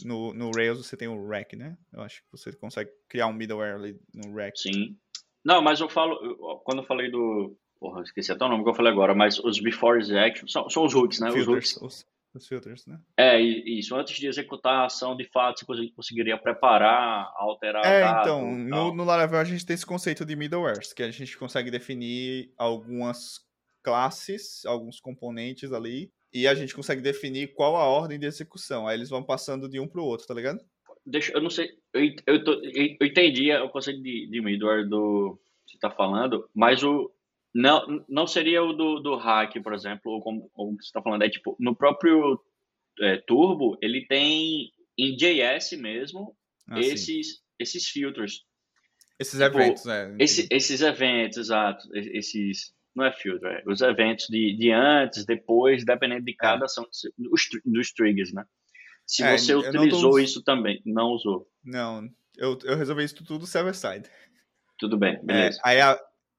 no, no Rails você tem o rack, né? Eu acho que você consegue criar um middleware ali no rack. Sim. Não, mas eu falo. eu- Quando eu falei do. Porra, esqueci até o nome que eu falei agora, mas os before e action são, são os hooks, né? Os Filters, hooks. os, os filters, né? É, isso. Antes de executar a ação, de fato, você cons- conseguiria preparar, alterar É, dado então, no, no Laravel a gente tem esse conceito de middlewares, que a gente consegue definir algumas classes, alguns componentes ali, e a gente consegue definir qual a ordem de execução. Aí eles vão passando de um pro outro, tá ligado? Deixa, eu não sei, eu, eu, tô- eu entendi o conceito de, de middleware do que você tá falando, mas o não, não seria o do, do hack, por exemplo, ou como, como você está falando, é tipo, no próprio é, Turbo, ele tem em JS mesmo Ah, sim. esses, esses filters, Esses tipo, eventos, é. esse, esses eventos, exato, esses, não é filter, é, os eventos de, de antes, depois, dependendo de cada ação, dos, dos triggers, né? Se É, você tô utilizou us- isso também, não usou, Não, eu, eu resolvi isso tudo server-side. tudo bem, É, beleza. aí a-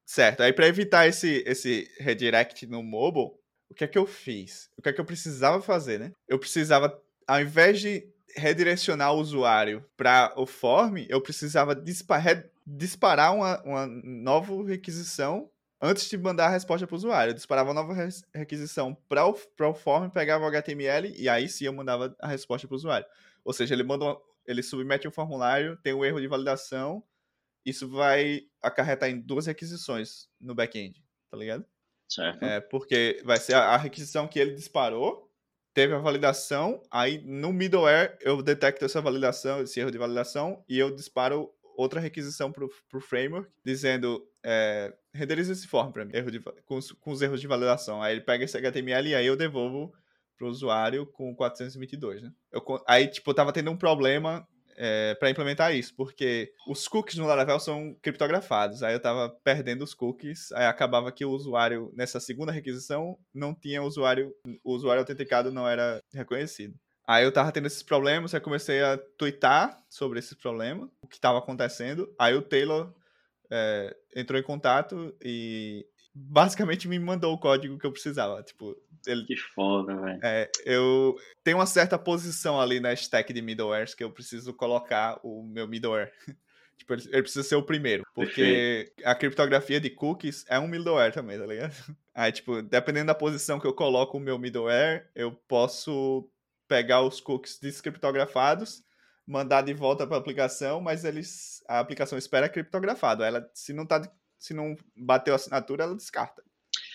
certo, aí para evitar esse, esse redirect no mobile, o que é que eu fiz? O que é que eu precisava fazer, né? Eu precisava, ao invés de redirecionar o usuário para o form, eu precisava dispa- re- disparar uma, uma nova requisição antes de mandar a resposta para o usuário. Eu disparava uma nova requisição para o, o form, pegava o HTML e aí sim eu mandava a resposta para o usuário. Ou seja, ele manda uma- ele submete um formulário, tem um erro de validação, isso vai acarretar em duas requisições no back-end, tá ligado? Certo. É, porque vai ser a, a requisição que ele disparou, teve a validação, aí no middleware eu detecto essa validação, esse erro de validação, e eu disparo outra requisição pro, pro framework, dizendo, é, renderiza esse form para mim, erro de, com, os, com os erros de validação. Aí ele pega esse HTML e aí eu devolvo pro usuário com 422, né? Eu, aí, tipo, eu tava tendo um problema é, para implementar isso, porque os cookies no Laravel são criptografados. Aí eu tava perdendo os cookies, aí acabava que o usuário, nessa segunda requisição, não tinha usuário, o usuário autenticado não era reconhecido. Aí eu tava tendo esses problemas, aí comecei a twittar sobre esse problema, o que tava acontecendo. Aí o Taylor é, entrou em contato e basicamente me mandou o código que eu precisava. Tipo, ele, Que foda, velho. é, eu tenho uma certa posição ali na stack de middlewares que eu preciso colocar o meu middleware. tipo, ele, ele precisa ser o primeiro. Porque a criptografia de cookies é um middleware também, tá ligado? Aí, tipo, dependendo da posição que eu coloco o meu middleware, eu posso pegar os cookies descriptografados, mandar de volta para a aplicação, mas eles a aplicação espera criptografado. Ela, se não tá, se não bateu a assinatura, ela descarta.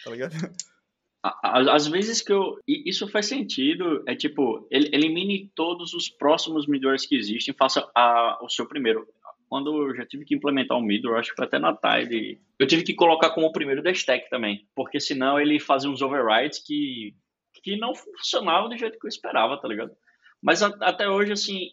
Tá ligado? Às vezes que eu. Isso faz sentido. É tipo, el- elimine todos os próximos middlewares que existem, faça a- o seu primeiro. Quando eu já tive que implementar um middleware, acho que foi até na Tide, eu tive que colocar como o primeiro da stack também. Porque senão ele fazia uns overrides que, que não funcionavam do jeito que eu esperava, tá ligado? Mas a- até hoje, assim,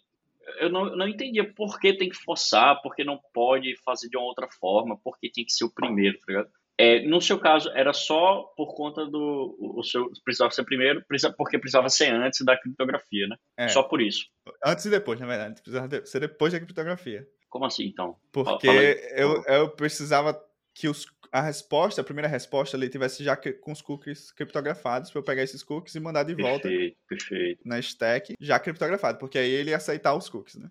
eu não, não entendia por que tem que forçar, por que não pode fazer de uma outra forma, por que tem que ser o primeiro, tá ligado? É, no seu caso, era só por conta do. O seu precisava ser primeiro, porque precisava ser antes da criptografia, né? É, Só por isso. antes e depois, na verdade. Precisava ser depois da criptografia. Como assim, então? Porque eu, eu precisava que os, a resposta, a primeira resposta ali, tivesse já com os cookies criptografados, para eu pegar esses cookies e mandar de volta Perfeito, perfeito. na stack já criptografado, porque aí ele ia aceitar os cookies, né?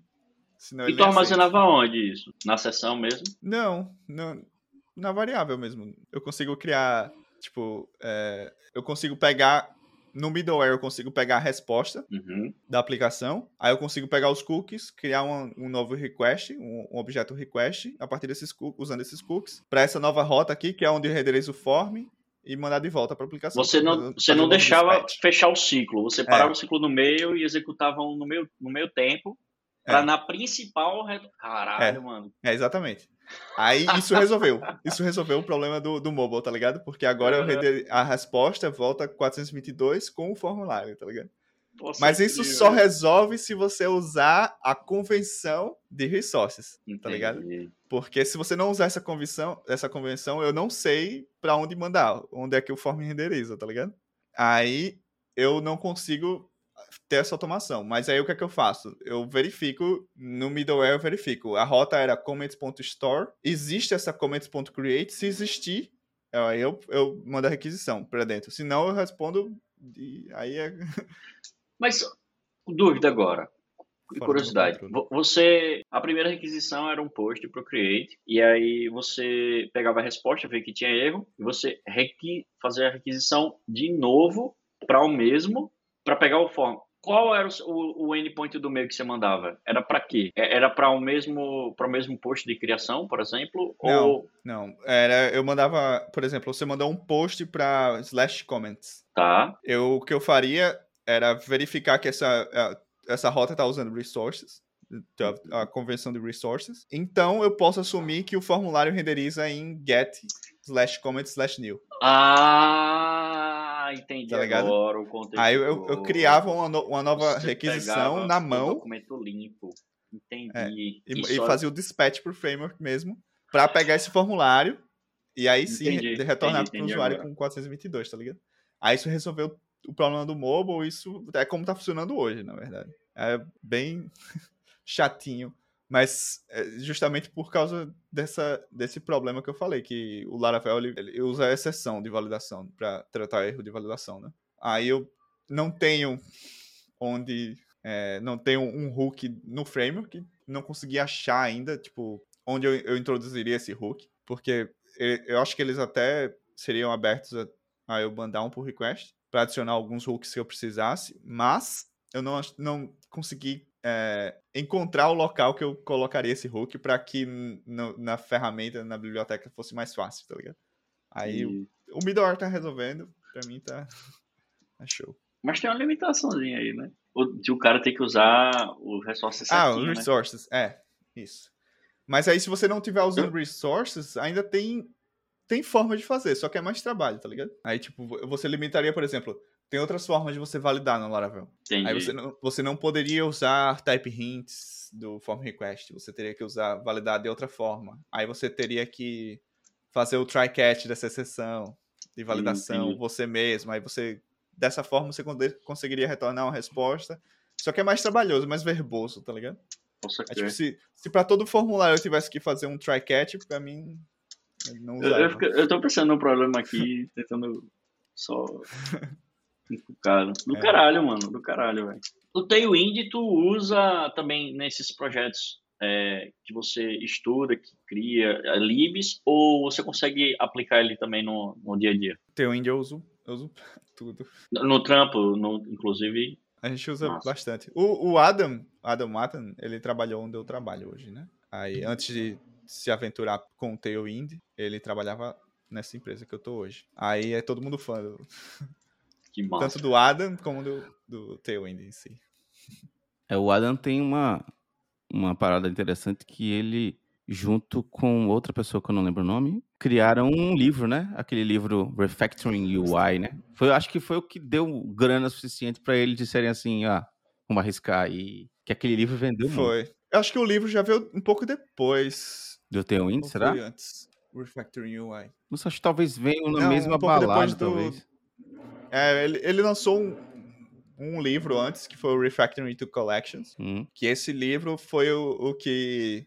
Senão E tu nem aceita. armazenava onde isso? Na sessão mesmo? Não, não, na variável mesmo. Eu consigo criar, tipo, é, eu consigo pegar, no middleware eu consigo pegar a resposta Uhum. da aplicação, aí eu consigo pegar os cookies, criar um, um novo request, um, um objeto request, a partir desses cookies, usando esses cookies, para essa nova rota aqui, que é onde eu renderizo o form, e mandar de volta para a aplicação. Você não, você não deixava fechar o ciclo. Você É. parava o ciclo no meio e executava um no meio, no meio tempo. Pra É. na principal. Caralho, É. mano. É, exatamente. Aí isso resolveu. Isso resolveu o problema do, do mobile, tá ligado? Porque agora Uhum. a resposta volta 422 com o formulário, tá ligado? Nossa, Mas isso incrível. só resolve se você usar a convenção de resources, tá ligado? Entendi. Porque se você não usar essa convenção, essa convenção, eu não sei pra onde mandar, onde é que o form renderiza, tá ligado? Aí eu não consigo ter essa automação. Mas aí o que é que eu faço? Eu verifico, no middleware eu verifico. A rota era comments.store, existe essa comments.create, se existir, aí eu, eu mando a requisição pra dentro. Se não, eu respondo e aí é... Mas, dúvida agora. E Fora curiosidade. Você. A primeira requisição era um post pro Create. E aí você pegava a resposta, via que tinha erro. E você requi, fazia a requisição de novo para o mesmo, para pegar o form. Qual era o, o, endpoint do meio que você mandava? Era para quê? É- Era para o mesmo para o mesmo post de criação, por exemplo? Não. Ou Não, era, eu mandava, por exemplo, você mandou um post pra slash comments. tá? eu, o que eu faria era verificar que essa, essa rota está usando resources, a, a convenção de resources. Então, eu posso assumir que o formulário renderiza em get slash comment slash new. Ah, entendi Tá ligado? agora o contexto. Aí eu, eu, eu criava uma, no- uma nova Você requisição na o mão documento limpo. Entendi. É, e, E e só- fazia o dispatch pro framework mesmo para pegar esse formulário e aí sim Entendi, re- retornar pro entendi usuário agora. com 422, tá ligado? Aí isso resolveu o problema do mobile, isso é como tá funcionando hoje, na verdade. É bem chatinho, mas é justamente por causa dessa, desse problema que eu falei, que o Laravel ele, ele usa a exceção de validação para tratar erro de validação, né? Aí eu não tenho onde é, não tenho um hook no framework, não consegui achar ainda, tipo, onde eu, eu introduziria esse hook, porque eu, eu acho que eles até seriam abertos a, a eu mandar um pull request para adicionar alguns hooks que eu precisasse, mas eu não, não consegui é, encontrar o local que eu colocaria esse hook para que no- na ferramenta, na biblioteca, fosse mais fácil, tá ligado? Aí o, E- o middleware tá resolvendo, pra mim tá, tá show. Mas tem uma limitaçãozinha aí, né? O, de o cara tem que usar o Ah, certinho, os né? resources, é, isso. Mas aí, se você não tiver usando resources, ainda tem, tem forma de fazer, só que é mais trabalho, tá ligado? Aí, tipo, vo- você limitaria, por exemplo, tem outras formas de você validar no Laravel. Entendi. Aí você não, você não poderia usar type hints do form request, você teria que usar validar de outra forma. Aí você teria que fazer o try catch dessa exceção de validação entendi. você mesmo. Aí você dessa forma você conseguiria retornar uma resposta. Só que é mais trabalhoso, mais verboso, tá ligado? Posso É, tipo, se, se para todo formulário eu tivesse que fazer um try catch, pra mim não Eu, eu, fico- eu tô pensando no problema aqui, tentando só. Cara, do É. caralho, mano, do caralho, velho. O Tailwind tu usa também nesses projetos é, que você estuda, que cria é, libs, ou você consegue aplicar ele também no, no dia a dia? Teu indie eu uso, eu uso tudo. No, no trampo, no, inclusive. A gente usa Massa. bastante. O, o Adam, Adam Matan, ele trabalhou onde eu trabalho hoje, né? Aí, antes de se aventurar com o Tailwind, ele trabalhava nessa empresa que eu tô hoje. Aí é todo mundo fã, do- Que massa. tanto do Adam como do, do Tailwind em si. É, o Adam tem uma, uma parada interessante que ele, junto com outra pessoa que eu não lembro o nome, criaram um livro, né? Aquele livro Refactoring UI, né? Foi, acho que foi o que deu grana suficiente para eles disserem assim, ah, vamos arriscar aí. Que aquele livro vendeu muito. Foi. Eu acho que o livro já veio um pouco depois. Do Tailwind, será? foi antes? Refactoring UI. Não sei, acho que talvez venham na Não, mesma um pouco depois balada, do- talvez. É, ele, ele lançou um, um livro antes, que foi o Refactoring to Collections. Hum. Que esse livro foi o, o que.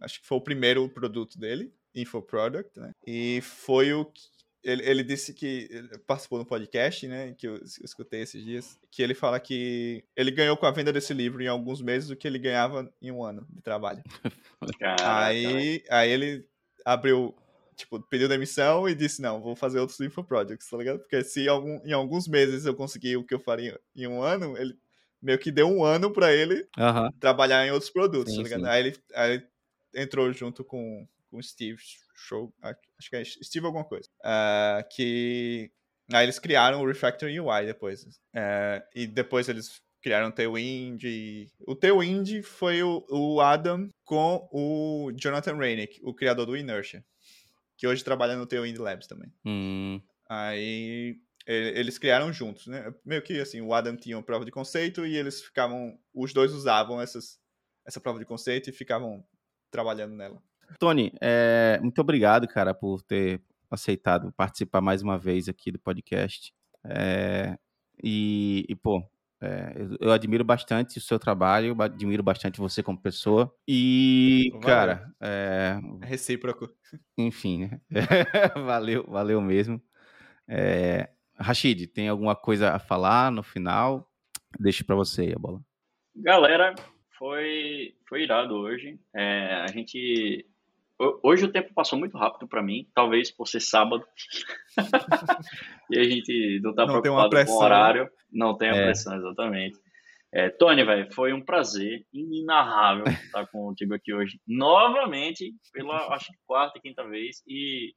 Acho que foi o primeiro produto dele, Infoproduct, né? E foi o que. Ele, ele disse que. Ele participou do podcast, né? Que eu, eu escutei esses dias. Que ele fala que ele ganhou com a venda desse livro em alguns meses o que ele ganhava em um ano de trabalho. Caraca, aí, aí ele abriu. Tipo, pediu demissão e disse: Não, vou fazer outros Infoproducts, tá ligado? Porque se algum, em alguns meses eu conseguir o que eu faria em um ano, ele meio que deu um ano pra ele trabalhar em outros produtos, Sim, tá ligado? Aí ele, aí ele entrou junto com o Steve Show, acho que é Steve alguma coisa, ah, que aí eles criaram o Refactoring UI depois. Ah, e depois eles criaram o Tailwind. E... O Tailwind foi o, o Adam com o Jonathan Rainick, o criador do Inertia, que hoje trabalha no Tailwind Labs também. Hum. Aí eles criaram juntos, né? Meio que assim, o Adam tinha uma prova de conceito e eles ficavam, os dois usavam essas, essa prova de conceito e ficavam trabalhando nela. Tony, é, muito obrigado, cara, por ter aceitado participar mais uma vez aqui do podcast. É, e, e, pô, é, eu, eu admiro bastante o seu trabalho, admiro bastante você como pessoa. E, Valeu. cara, é, É recíproco. enfim, né? valeu, valeu mesmo. É, Rashid, tem alguma coisa a falar no final? Deixa pra você aí a bola. Galera, foi, foi irado hoje. É, a gente. Ho- Hoje o tempo passou muito rápido pra mim, talvez por ser sábado. e a gente não tá Não preocupado com pressão, o horário. Não tem a É. pressão, exatamente. É, Tony, velho, foi um prazer inenarrável estar contigo aqui hoje. Novamente, pela acho que quarta e quinta vez. E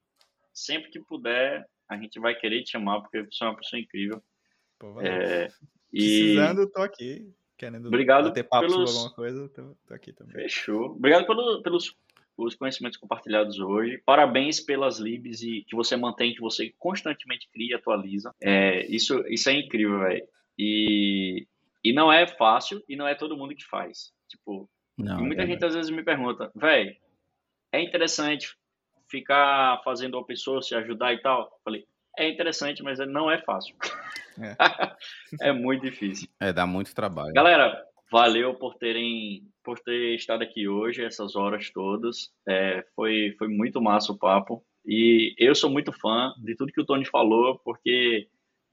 sempre que puder, a gente vai querer te chamar, porque você é uma pessoa incrível. Pô. É, e Precisando, tô aqui. Querendo Obrigado ter papo pelos- sobre alguma coisa, tô, tô aqui também. Fechou. Obrigado pelo- pelos os conhecimentos compartilhados hoje. Parabéns pelas libs e que você mantém, que você constantemente cria e atualiza. É, isso, isso é incrível, velho. E, e não é fácil e não é todo mundo que faz. Tipo, Não, muita é gente às vezes me pergunta, velho, é interessante ficar fazendo open source, ajudar e tal? Eu Falei, é interessante, mas não é fácil. é muito difícil. É, dá muito trabalho. Galera, valeu por terem por ter estado aqui hoje, essas horas todas. É, foi, foi muito massa o papo. E eu sou muito fã de tudo que o Tony falou, porque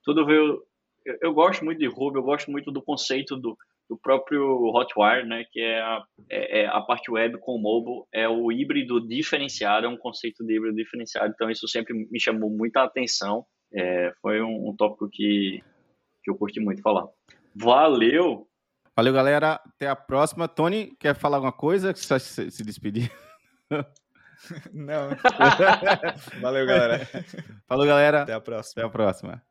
tudo veio. Eu, eu gosto muito de Ruby, eu gosto muito do conceito do, do próprio Hotwire, né? Que é a, é, é a parte web com o mobile, é o híbrido diferenciado, é um conceito de híbrido diferenciado. Então, isso sempre me chamou muita atenção. É, foi um, um tópico que, que eu curti muito falar. Valeu! Valeu, galera. Até a próxima. Tony, quer falar alguma coisa? Só se, se despedir. Não. Valeu, galera. Falou, galera. Até a próxima. Até a próxima.